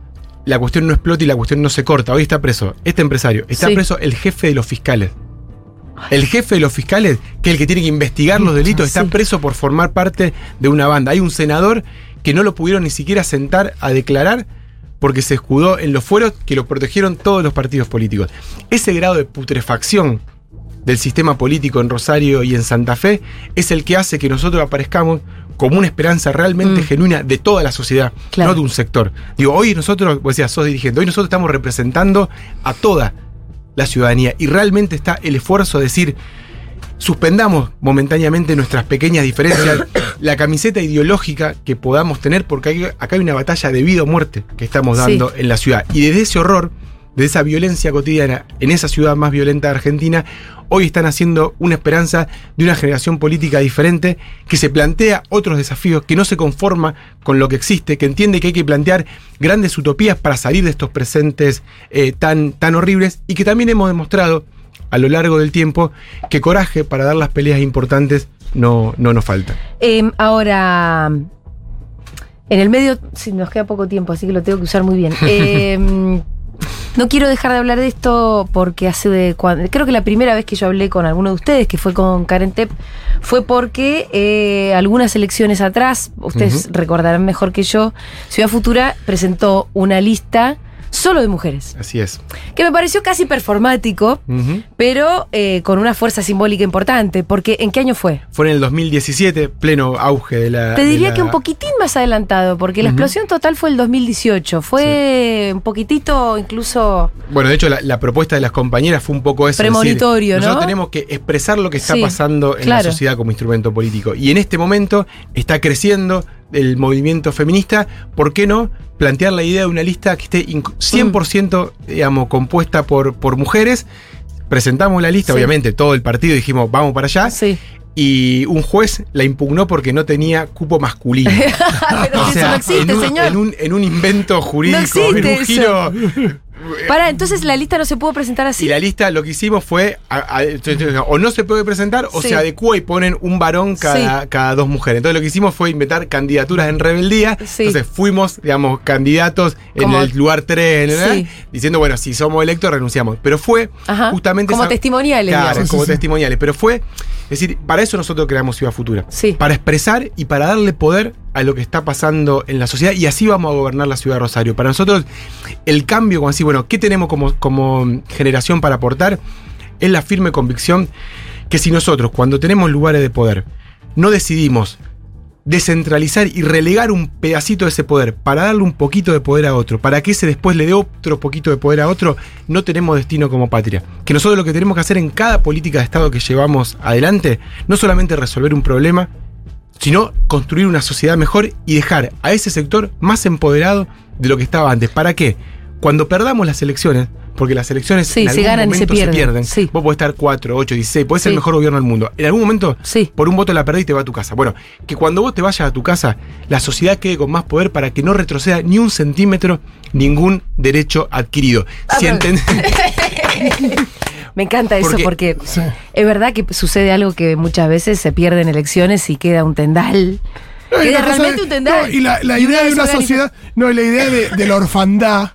la cuestión no explota y la cuestión no se corta. Hoy está preso este empresario, está Sí. preso el jefe de los fiscales. El jefe de los fiscales, que es el que tiene que investigar los delitos, está Sí. preso por formar parte de una banda. Hay un senador que no lo pudieron ni siquiera sentar a declarar porque se escudó en los fueros que lo protegieron todos los partidos políticos. Ese grado de putrefacción del sistema político en Rosario y en Santa Fe es el que hace que nosotros aparezcamos como una esperanza realmente Mm. genuina de toda la sociedad, Claro. no de un sector. Digo, hoy nosotros, vos decías, sos dirigente, hoy nosotros estamos representando a toda la ciudadanía y realmente está el esfuerzo de decir, suspendamos momentáneamente nuestras pequeñas diferencias, la camiseta ideológica que podamos tener, porque hay- acá hay una batalla de vida o muerte que estamos Sí. dando en la ciudad. Y desde ese horror, de esa violencia cotidiana en esa ciudad más violenta de Argentina, hoy están haciendo una esperanza de una generación política diferente que se plantea otros desafíos, que no se conforma con lo que existe, que entiende que hay que plantear grandes utopías para salir de estos presentes eh, tan, tan horribles y que también hemos demostrado a lo largo del tiempo que coraje para dar las peleas importantes no, no nos falta. Eh, ahora, en el medio, sí, nos queda poco tiempo, así que lo tengo que usar muy bien. Eh, no quiero dejar de hablar de esto porque hace de cuando. Creo que la primera vez que yo hablé con alguno de ustedes, que fue con Karen Tep, fue porque eh, algunas elecciones atrás, ustedes recordarán mejor que yo, Ciudad Futura presentó una lista solo de mujeres, Así es. que me pareció casi performático, pero eh, con una fuerza simbólica importante, porque ¿en qué año fue? Fue en el 2017, pleno auge de la. Te diría la- que un poquitín más adelantado, porque la explosión total fue el 2018. Fue un poquitito incluso. Bueno, de hecho, la, la propuesta de las compañeras fue un poco eso. es decir, Premonitorio, ¿no? Nosotros tenemos que expresar lo que está Sí, pasando en claro. la sociedad como instrumento político. Y en este momento está creciendo el movimiento feminista. ¿Por qué no plantear la idea de una lista que esté 100% digamos, compuesta por, por mujeres? Presentamos la lista, Sí. obviamente, todo el partido dijimos, vamos para allá. Sí. Y un juez la impugnó porque no tenía cupo masculino. Pero si eso no existe, en, un, señor. en un- en un invento jurídico, en un eso. Para, entonces la lista no se pudo presentar así. Y la lista lo que hicimos fue, a- a- o no se puede presentar, o Sí. se adecua y ponen un varón cada, cada dos mujeres. Entonces lo que hicimos fue inventar candidaturas en rebeldía. Sí. Entonces fuimos, digamos, candidatos en el lugar 3, Sí. diciendo, bueno, si somos electos renunciamos. Pero fue Ajá. justamente... Como esa- testimoniales, Claro, digamos. como testimoniales. Pero fue, es decir, para eso nosotros creamos Ciudad Futura. Sí. Para expresar y para darle poder a lo que está pasando en la sociedad y así vamos a gobernar la ciudad de Rosario. Para nosotros, el cambio, como así, bueno, ¿qué tenemos como, como generación para aportar? Es la firme convicción que si nosotros, cuando tenemos lugares de poder, no decidimos descentralizar y relegar un pedacito de ese poder para darle un poquito de poder a otro, para que ese después le dé otro poquito de poder a otro, no tenemos destino como patria. Que nosotros lo que tenemos que hacer en cada política de Estado que llevamos adelante, no solamente resolver un problema, sino construir una sociedad mejor y dejar a ese sector más empoderado de lo que estaba antes. ¿Para qué? Cuando perdamos las elecciones, porque las elecciones Sí, en se algún ganan y se momento pierden, sí. vos podés estar 4, 8, 16, podés ser el mejor gobierno del mundo. En algún momento, Sí. por un voto la perdés y te va a tu casa. Bueno, que cuando vos te vayas a tu casa, la sociedad quede con más poder para que no retroceda ni un centímetro ningún derecho adquirido. Si Ah, entendés- Me encanta eso Porque- porque Sí. es verdad que sucede algo que muchas veces se pierden elecciones y queda un tendal. No, Queda la cosa realmente de- un tendal. no, y la, la Y idea de una sociedad, no, y la idea de, de la orfandad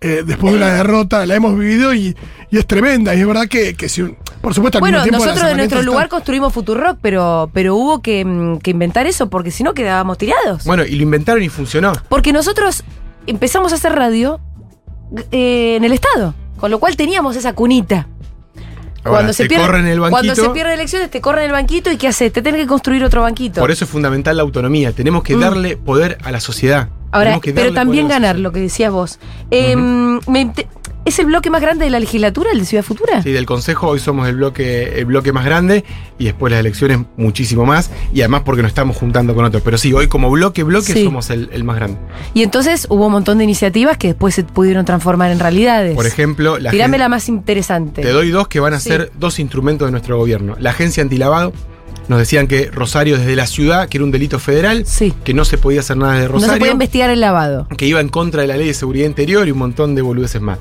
eh, después de una derrota, la hemos vivido y, y es tremenda. Y es verdad que, que si un- por supuesto, al Bueno, mismo nosotros en nuestro lugar construimos Futurock, pero, pero hubo que, mm, que inventar eso porque si no quedábamos tirados. bueno, y lo inventaron y funcionó. Porque nosotros empezamos a hacer radio eh, en el Estado, con lo cual teníamos esa cunita. Ahora, te corren el Cuando se pierden elecciones, te corren el banquito y ¿qué haces? Te tenés que construir otro banquito. Por eso es fundamental la autonomía. Tenemos que Mm. darle poder a la sociedad. Ahora, pero también ganar, lo que decías vos. Eh, me ¿Es el bloque más grande de la legislatura, el de Ciudad Futura? Sí, del Consejo hoy somos el bloque, el bloque más grande y después las elecciones muchísimo más y además porque nos estamos juntando con otros. Pero sí, hoy como bloque, bloque Sí. somos el, el más grande. Y entonces hubo un montón de iniciativas que después se pudieron transformar en realidades. Por ejemplo, la Tirame la más interesante. te doy dos que van a Sí. ser dos instrumentos de nuestro gobierno. La agencia antilavado. Nos decían que Rosario desde la ciudad, que era un delito federal, Sí. que no se podía hacer nada de No Rosario. se puede investigar el lavado. que iba en contra de la ley de seguridad interior y un montón de boludeces más.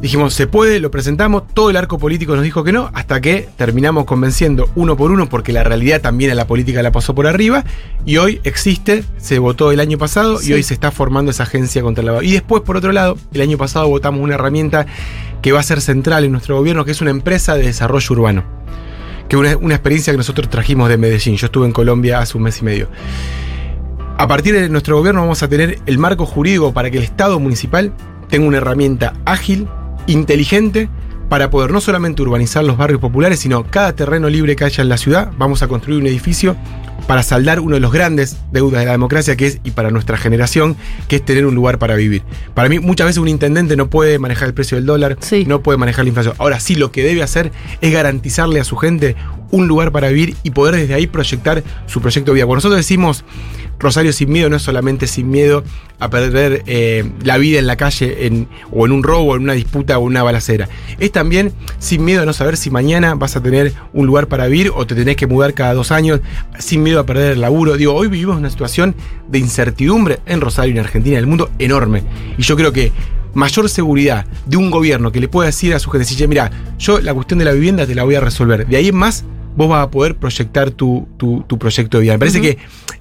Dijimos, se puede, lo presentamos, todo el arco político nos dijo que no, hasta que terminamos convenciendo uno por uno, porque la realidad también a la política la pasó por arriba, y hoy existe, se votó el año pasado, Sí. y hoy se está formando esa agencia contra el lavado. Y después, por otro lado, el año pasado votamos una herramienta que va a ser central en nuestro gobierno, que es una empresa de desarrollo urbano. Que es una, una experiencia que nosotros trajimos de Medellín. Yo estuve en Colombia hace un mes y medio. A partir de nuestro gobierno vamos a tener el marco jurídico para que el Estado municipal tenga una herramienta ágil, inteligente, para poder no solamente urbanizar los barrios populares, sino cada terreno libre que haya en la ciudad, vamos a construir un edificio para saldar uno de los grandes deudas de la democracia, que es, y para nuestra generación, que es tener un lugar para vivir. Para mí, muchas veces un intendente no puede manejar el precio del dólar, Sí. no puede manejar la inflación. Ahora sí, lo que debe hacer es garantizarle a su gente un lugar para vivir y poder desde ahí proyectar su proyecto de vida. Cuando nosotros decimos Rosario sin miedo, no es solamente sin miedo a perder eh, la vida en la calle en- o en un robo, en una disputa o una balacera. Es también sin miedo a no saber si mañana vas a tener un lugar para vivir o te tenés que mudar cada dos años, sin miedo a perder el laburo. Digo, hoy vivimos una situación de incertidumbre en Rosario, en Argentina, en el mundo enorme. Y yo creo que mayor seguridad de un gobierno que le pueda decir a su gente, mira, yo la cuestión de la vivienda te la voy a resolver. De ahí en más, vos vas a poder proyectar tu, tu- tu proyecto de vida. Me parece que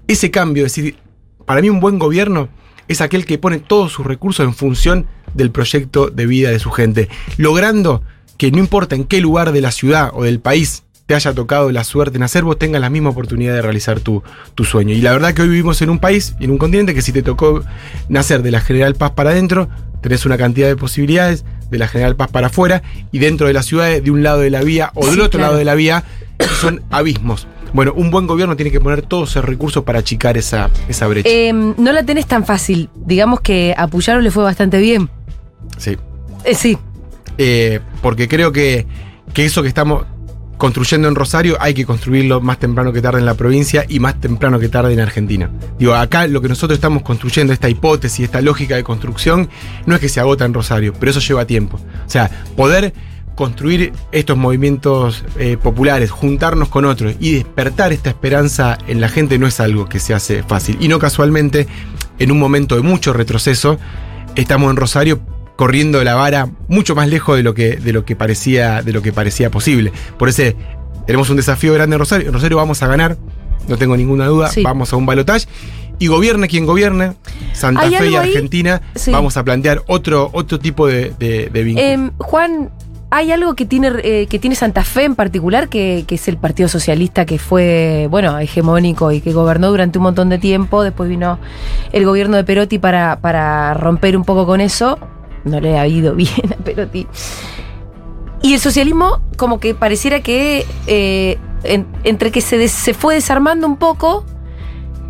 ese cambio, es decir, para mí un buen gobierno es aquel que pone todos sus recursos en función del proyecto de vida de su gente, logrando que no importa en qué lugar de la ciudad o del país te haya tocado la suerte de nacer, vos tengas la misma oportunidad de realizar tu, tu sueño. Y la verdad que hoy vivimos en un país y en un continente que si te tocó nacer de la General Paz para adentro, tenés una cantidad de posibilidades, de la General Paz para afuera, y dentro de la ciudad, de un lado de la vía o del Sí, otro claro. lado de la vía, son abismos. Bueno, un buen gobierno tiene que poner todos esos recursos para achicar esa, esa brecha. Eh, no la tenés tan fácil. Digamos que a Puyaro le fue bastante bien. sí. Eh, sí. Eh, porque creo que, que eso que estamos construyendo en Rosario hay que construirlo más temprano que tarde en la provincia y más temprano que tarde en Argentina. Digo, acá lo que nosotros estamos construyendo, esta hipótesis, esta lógica de construcción, no es que se agota en Rosario, pero eso lleva tiempo. O sea, poder construir estos movimientos eh, populares, juntarnos con otros y despertar esta esperanza en la gente no es algo que se hace fácil. Y no casualmente, en un momento de mucho retroceso, estamos en Rosario corriendo la vara mucho más lejos de lo que, de lo que, parecía, de lo que parecía posible. Por eso tenemos un desafío grande en Rosario. En Rosario vamos a ganar, no tengo ninguna duda, Sí. vamos a un balotaje. Y gobierne quien gobierne, Santa ¿Hay Fe y? Argentina, Sí. vamos a plantear otro, otro tipo de, de, de vínculo. Em, Juan, ¿hay algo que tiene, eh, que tiene Santa Fe en particular, que, que es el Partido Socialista que fue, bueno, hegemónico y que gobernó durante un montón de tiempo? Después vino el gobierno de Perotti para, para romper un poco con eso. No le ha ido bien a Perotti. Y el socialismo, como que pareciera que eh, en- entre que se, des- se fue desarmando un poco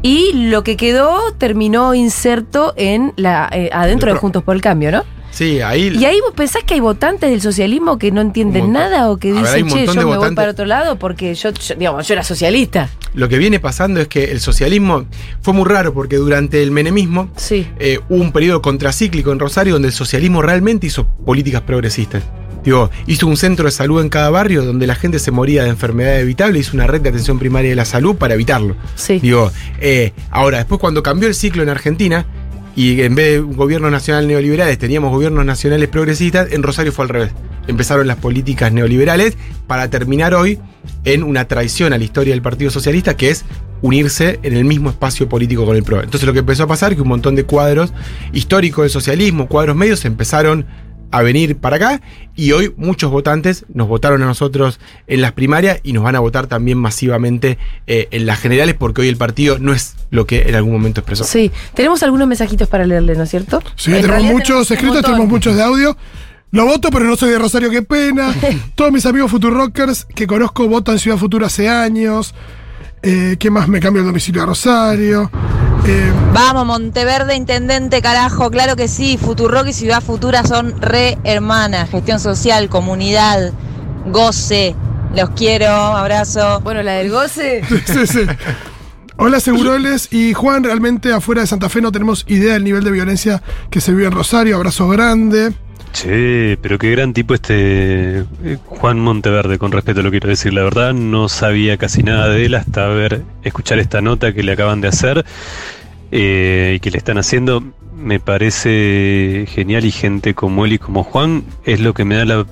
y lo que quedó terminó inserto en la eh, adentro de Juntos por el Cambio, ¿no? Sí, ahí. ¿Y ahí vos pensás que hay votantes del socialismo que no entienden nada o que ver, dicen, un che, yo me voy para otro lado porque yo, yo, digamos, yo era socialista? Lo que viene pasando es que el socialismo fue muy raro porque durante el menemismo Sí. eh, hubo un periodo contracíclico en Rosario donde el socialismo realmente hizo políticas progresistas. Digo, hizo un centro de salud en cada barrio donde la gente se moría de enfermedad evitable, hizo una red de atención primaria de la salud para evitarlo. Sí. Digo, eh, ahora, después cuando cambió el ciclo en Argentina, y en vez de un gobierno nacional neoliberales teníamos gobiernos nacionales progresistas, en Rosario fue al revés. Empezaron las políticas neoliberales para terminar hoy en una traición a la historia del Partido Socialista, que es unirse en el mismo espacio político con el PRO. Entonces lo que empezó a pasar es que un montón de cuadros históricos del socialismo, cuadros medios, empezaron a venir para acá y hoy muchos votantes nos votaron a nosotros en las primarias y nos van a votar también masivamente eh, en las generales porque hoy el partido no es lo que en algún momento expresó. Sí. Tenemos algunos mensajitos para leerle, ¿no es cierto? Sí, En tenemos muchos escritos, tenemos muchos de audio. Lo voto, pero no soy de Rosario, qué pena. Todos mis amigos Futurockers que conozco votan Ciudad Futura hace años. Eh, ¿Qué más me cambio el domicilio a Rosario? Eh, Vamos, Monteverde, intendente, carajo, claro que sí. Futurock y Ciudad Futura son re hermanas. Gestión social, comunidad, goce. Los quiero, abrazo. Bueno, la del goce. sí, sí. Hola Seguroles y Juan, realmente afuera de Santa Fe no tenemos idea del nivel de violencia que se vive en Rosario. Abrazo grande. Che, pero qué gran tipo este eh, Juan Monteverde, con respeto lo quiero decir. La verdad no sabía casi nada de él hasta ver, escuchar esta nota que le acaban de hacer eh, y que le están haciendo. Me parece genial y gente como él y como Juan es lo que me da la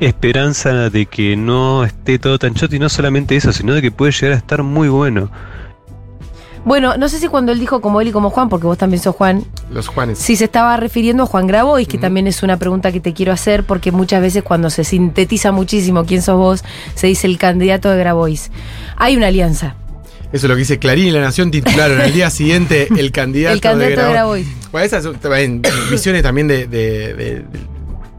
esperanza de que no esté todo tan choto y no solamente eso, sino de que puede llegar a estar muy bueno. Bueno, no sé si cuando él dijo como él y como Juan, porque vos también sos Juan, Los Juanes. si se estaba refiriendo a Juan Grabois, que también es una pregunta que te quiero hacer, porque muchas veces cuando se sintetiza muchísimo quién sos vos, se dice el candidato de Grabois. Hay una alianza. Eso es lo que dice Clarín y La Nación titularon el día siguiente el candidato, El candidato de Grabois. Bueno, esas son también visiones también de, de- de-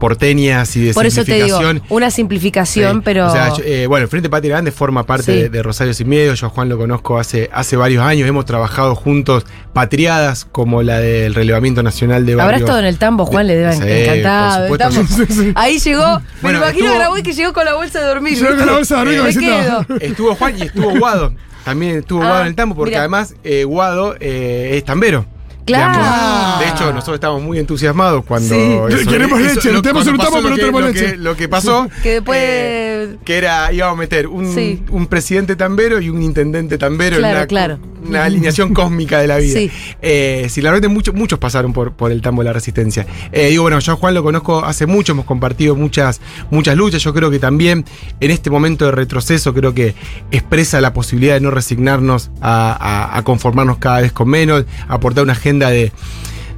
porteñas y de Por eso te digo, simplificación. una simplificación, Sí. pero. O sea, yo- eh, bueno, el Frente Patria Grande forma parte Sí. de, de Rosario Sin Miedo. Yo a Juan lo conozco hace, hace varios años. Hemos trabajado juntos patriadas como la del relevamiento nacional de Habrá barrios. estado en el tambo, Juan, le deben Sí, encantado. por Ahí llegó. Me Bueno, lo imagino estuvo- a Grabois que llegó con la bolsa de dormir. Llegó con la bolsa de dormir, Me diciendo, quedo. Estuvo Juan y estuvo Guado. También estuvo Ah, Guado en el tambo, porque además eh, Guado eh, es tambero. Claro. De hecho, nosotros estábamos muy entusiasmados cuando. Sí. Queremos leche, lo- tenemos un lo pero que- tenemos leche. que- Lo que pasó. Que después. eh, que era, íbamos a meter un, Sí. un presidente tambero y un intendente tambero Claro, en una, claro. una alineación cósmica de la vida. Sí. Eh, sí, la verdad es que muchos, muchos pasaron por, por el tambo de la resistencia. Eh, digo, bueno, yo a Juan lo conozco hace mucho, hemos compartido muchas, muchas luchas. Yo creo que también en este momento de retroceso, creo que expresa la posibilidad de no resignarnos a, a- a conformarnos cada vez con menos, aportar una agenda de,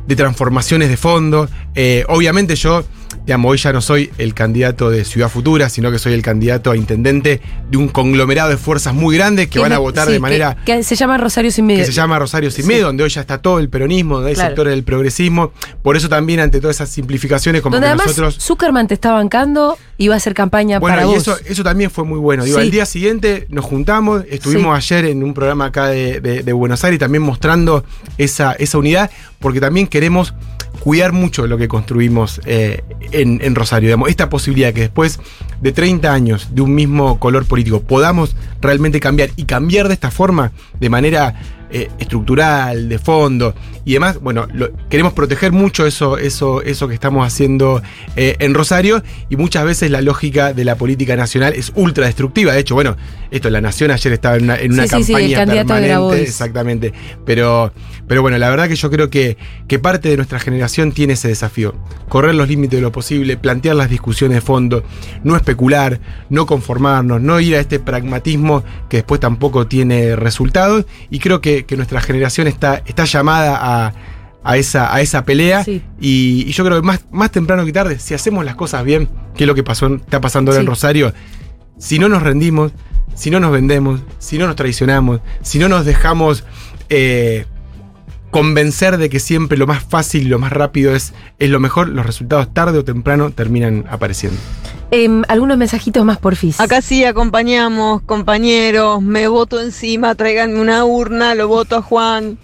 de transformaciones de fondo. Eh, obviamente yo, digamos, hoy ya no soy el candidato de Ciudad Futura, sino que soy el candidato a intendente de un conglomerado de fuerzas muy grandes que van a votar sí, de manera Que, se llama Rosario Sin Medio. que se llama Rosario Sin Sí. Miedo, donde hoy ya está todo el peronismo, donde hay Claro. sectores del progresismo. Por eso también ante todas esas simplificaciones como Donde que además nosotros... Zuckerman te está bancando y va a hacer campaña Bueno, para y vos. eso, eso también fue muy bueno. Digo, Sí. al día siguiente nos juntamos, estuvimos ayer en un programa acá de, de- de Buenos Aires también mostrando esa, esa unidad, porque también queremos cuidar mucho lo que construimos eh, en, en Rosario. Digamos, esta posibilidad que después de 30 años de un mismo color político podamos realmente cambiar y cambiar de esta forma, de manera eh, estructural, de fondo y demás, bueno, lo- queremos proteger mucho eso, eso, eso que estamos haciendo eh, en Rosario y muchas veces la lógica de la política nacional es ultra destructiva. De hecho, bueno, esto, la Nación ayer estaba en una, en una Sí, sí, sí, campaña el candidato de permanente. Exactamente. Pero, pero bueno, la verdad que yo creo que, que parte de nuestra generación tiene ese desafío. Correr los límites de lo posible, plantear las discusiones de fondo, no especular, no conformarnos, no ir a este pragmatismo que después tampoco tiene resultados. Y creo que, que nuestra generación está, está llamada a, a esa, a esa pelea. Sí. Y, y yo creo que más, más temprano que tarde, si hacemos las cosas bien, que es lo que pasó, está pasando ahora Sí. en Rosario, si no nos rendimos, si no nos vendemos, si no nos traicionamos, si no nos dejamos eh, convencer de que siempre lo más fácil y lo más rápido es, es lo mejor, los resultados tarde o temprano terminan apareciendo. Em, algunos mensajitos más, porfis. Acá sí acompañamos, compañeros, me voto encima, tráiganme una urna, lo voto a Juan.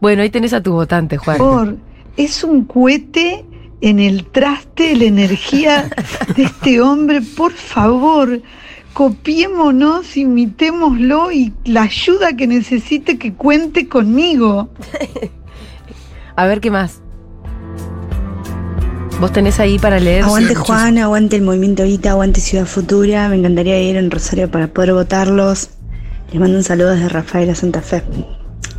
Bueno, ahí tenés a tu votante, Juan. favor, es un cohete en el traste la energía de este hombre, por favor, copiémonos, imitémoslo y la ayuda que necesite que cuente conmigo. A ver qué más. Vos tenés ahí para leer. Aguante. Juan, aguante el movimiento Vita, aguante Ciudad Futura. Me encantaría ir en Rosario para poder votarlos. Les mando un saludo desde Rafaela Santa Fe.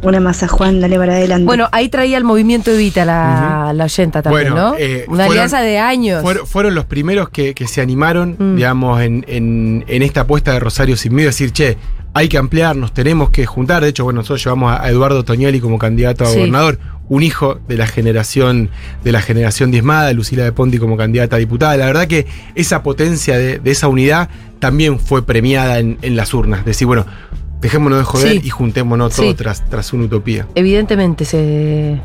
Una masa Juan, dale para adelante. Bueno, ahí traía el movimiento Evita, la, la oyenta también, Bueno, ¿no? eh, Una fueron- alianza de años. Fueron, fueron los primeros que, que se animaron, Mm. digamos, en, en- en esta apuesta de Rosario sin miedo, decir, che, hay que ampliarnos, tenemos que juntar. De hecho, bueno, nosotros llevamos a, a Eduardo Toñoli como candidato a Sí. gobernador, un hijo de la generación, de la generación diezmada, Lucila de Ponti como candidata a diputada. La verdad que esa potencia de, de esa unidad también fue premiada en, en las urnas. Decir, bueno, dejémonos de joder Sí. y juntémonos Sí. todos tras, tras una utopía. Evidentemente se,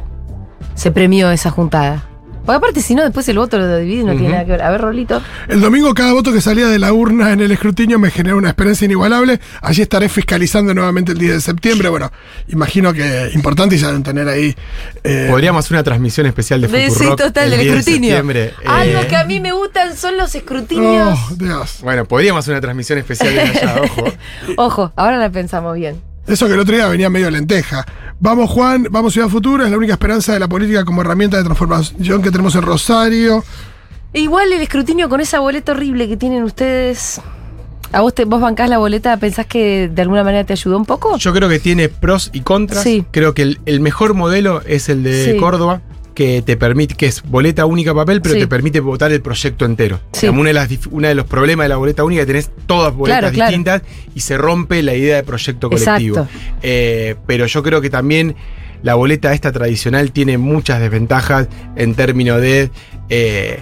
se premió esa juntada. Porque aparte, si no, después el voto lo divide y no tiene nada que ver. A ver, Rolito. El domingo cada voto que salía de la urna en el escrutinio me generó una experiencia inigualable. Allí estaré fiscalizando nuevamente el 10 de septiembre. Bueno, imagino que importante y ya deben tener ahí. eh, Podríamos hacer una transmisión especial de De- sí, total, el del 10 de escrutinio. septiembre. Algo Eh, que a mí me gustan son los escrutinios. oh, Dios. Bueno, podríamos hacer una transmisión especial de allá, ojo. Ojo, ahora la pensamos bien. Eso que el otro día venía medio lenteja. Vamos, Juan, vamos Ciudad Futura, es la única esperanza de la política como herramienta de transformación que tenemos en Rosario. Igual el escrutinio con esa boleta horrible que tienen ustedes. ¿A vos, te, vos bancás la boleta? ¿Pensás que de alguna manera te ayudó un poco? Yo creo que tiene pros y contras. Sí. Creo que el, el mejor modelo es el de Sí. Córdoba, que te permite, que es boleta única papel, pero Sí. te permite votar el proyecto entero. Sí. Una, de las una de los problemas de la boleta única es que tenés todas boletas Claro, claro. distintas y se rompe la idea de proyecto colectivo. Eh, pero yo creo que también la boleta esta tradicional tiene muchas desventajas en términos de. eh,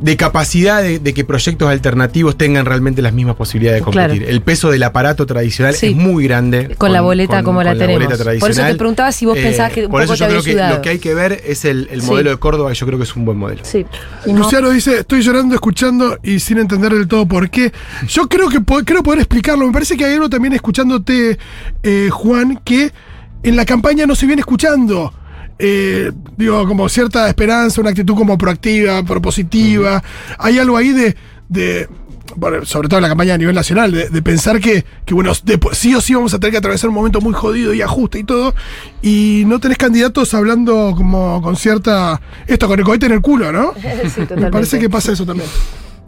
de capacidad de, de que proyectos alternativos tengan realmente las mismas posibilidades de competir. Claro. El peso del aparato tradicional Sí. es muy grande. Con la boleta como la tenemos. boleta Por eso te preguntaba si vos pensabas que un Por poco eso te yo había creo que ayudado. lo que hay que ver es el, el Sí. modelo de Córdoba, que yo creo que es un buen modelo. Sí. No- Luciano dice, estoy llorando, escuchando y sin entender del todo por qué. Yo creo que creo poder explicarlo. Me parece que hay algo también escuchándote, eh, Juan, que en la campaña no se viene escuchando. Eh, digo, como cierta esperanza, una actitud como proactiva, propositiva. Hay algo ahí de, de bueno, sobre todo en la campaña a nivel nacional, de, de pensar que, que, bueno, de- sí o sí vamos a tener que atravesar un momento muy jodido y ajuste y todo, y no tenés candidatos hablando como con cierta... Esto, con el cohete en el culo, ¿no? Sí, Me totalmente. parece que pasa eso también.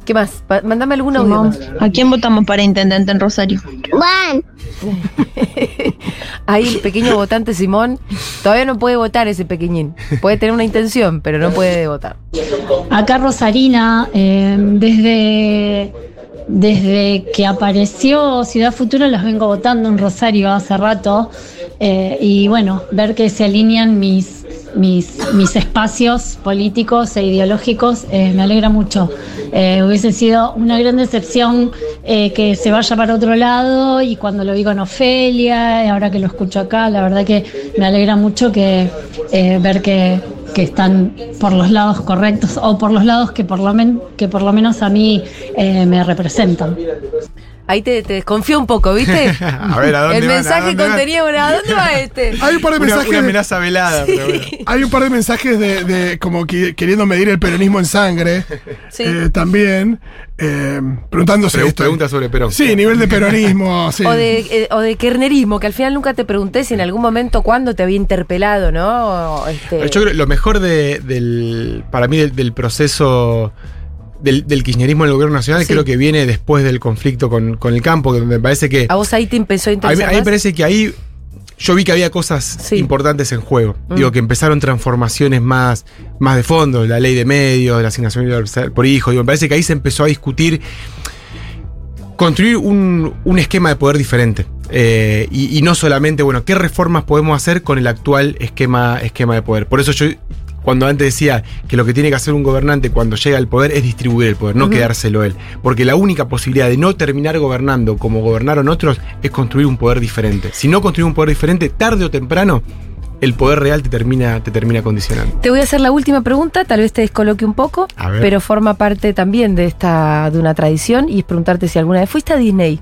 ¿Qué más? Pa- Mándame algún audio más. ¿A quién votamos para intendente en Rosario? Juan, Ahí el pequeño votante Simón todavía no puede votar ese pequeñín. Puede tener una intención, pero no puede votar. Acá Rosarina, eh, desde, desde que apareció Ciudad Futura, los vengo votando en Rosario hace rato. eh, y bueno, ver que se alinean mis, mis, mis espacios políticos e ideológicos eh, me alegra mucho. Eh, hubiese sido una gran decepción eh, que se vaya para otro lado y cuando lo vi con Ofelia, ahora que lo escucho acá, la verdad que me alegra mucho que ver que, que están por los lados correctos o por los lados que por lo, men- que por lo menos a mí me representan. Ahí te, te desconfío un poco, ¿viste? A ver, ¿a dónde El mensaje dónde van? contenido, ¿a dónde va este? Hay un par de Una, mensajes. una de- amenaza velada, pero bueno. hay un par de mensajes de, de como que- queriendo medir el peronismo en sangre. Sí. eh, también. eh, preguntándose Pregu- esto. Pregunta sobre Perón. Sí, nivel de peronismo. sí. O de, eh, o de kernerismo, que al final nunca te pregunté si en algún momento cuándo te había interpelado, ¿no? Este, Yo creo que lo mejor de- del, para mí del, del proceso del, del kirchnerismo en el gobierno nacional Sí. creo que viene después del conflicto con, con el campo, que me parece que... ¿A vos ahí te empezó a interesar a mí me parece que ahí yo vi que había cosas Sí. importantes en juego. Mm. Digo, que empezaron transformaciones más, más de fondo, la ley de medios, la asignación universal por hijo. Digo, me parece que ahí se empezó a discutir construir un, un esquema de poder diferente. Eh, y, y no solamente, bueno, qué reformas podemos hacer con el actual esquema, esquema de poder. Por eso yo, cuando antes decía que lo que tiene que hacer un gobernante cuando llega al poder es distribuir el poder, no quedárselo él. Porque la única posibilidad de no terminar gobernando como gobernaron otros es construir un poder diferente. Si no construir un poder diferente, tarde o temprano, el poder real te termina, te termina condicionando. Te voy a hacer la última pregunta, tal vez te descoloque un poco, pero forma parte también de esta de una tradición y es preguntarte si alguna vez fuiste a Disney.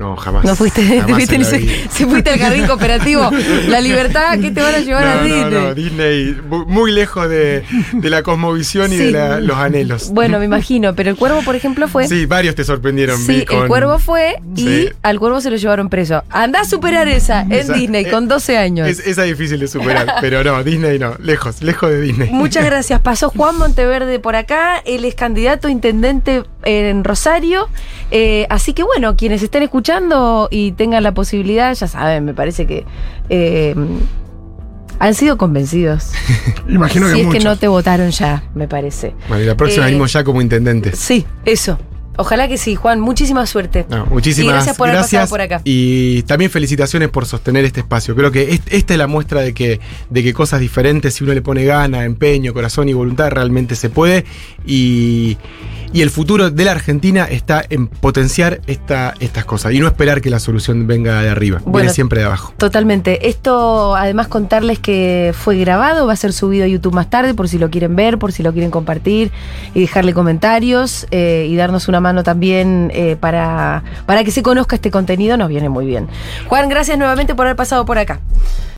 No, jamás. No fuiste, Jamás fuiste en si fuiste al jardín cooperativo, la libertad, ¿qué te van a llevar a Disney? no, no, Disney, mu- muy lejos de, de la cosmovisión y de la- los anhelos. Bueno, me imagino, pero el cuervo, por ejemplo, fue. Sí, varios te sorprendieron. Sí, el cuervo fue y Sí. al cuervo se lo llevaron preso. Anda a superar esa en Esa- Disney eh, con 12 años. Es, esa es difícil de superar, pero no, Disney no, lejos, lejos de Disney. Muchas gracias. Pasó Juan Monteverde por acá. Él es candidato a intendente en Rosario. Eh, así que bueno, quienes estén escuchando y tengan la posibilidad, ya saben, me parece que eh, han sido convencidos. Imagino si que es que no te votaron ya, me parece. Bueno, y la próxima Eh, venimos ya como intendentes. Sí, eso. Ojalá que sí, Juan. Muchísima suerte. No, muchísimas Y gracias por haber gracias. pasado por acá. Y también felicitaciones por sostener este espacio. Creo que est- esta es la muestra de que, de que cosas diferentes, si uno le pone gana, empeño, corazón y voluntad, realmente se puede. Y, y el futuro de la Argentina está en potenciar esta, estas cosas y no esperar que la solución venga de arriba, Bueno, viene siempre de abajo. Totalmente. Esto, además, contarles que fue grabado, va a ser subido a YouTube más tarde, por si lo quieren ver, por si lo quieren compartir y dejarle comentarios eh, y darnos mano también eh, para, para que se conozca este contenido, nos viene muy bien. Juan, gracias nuevamente por haber pasado por acá.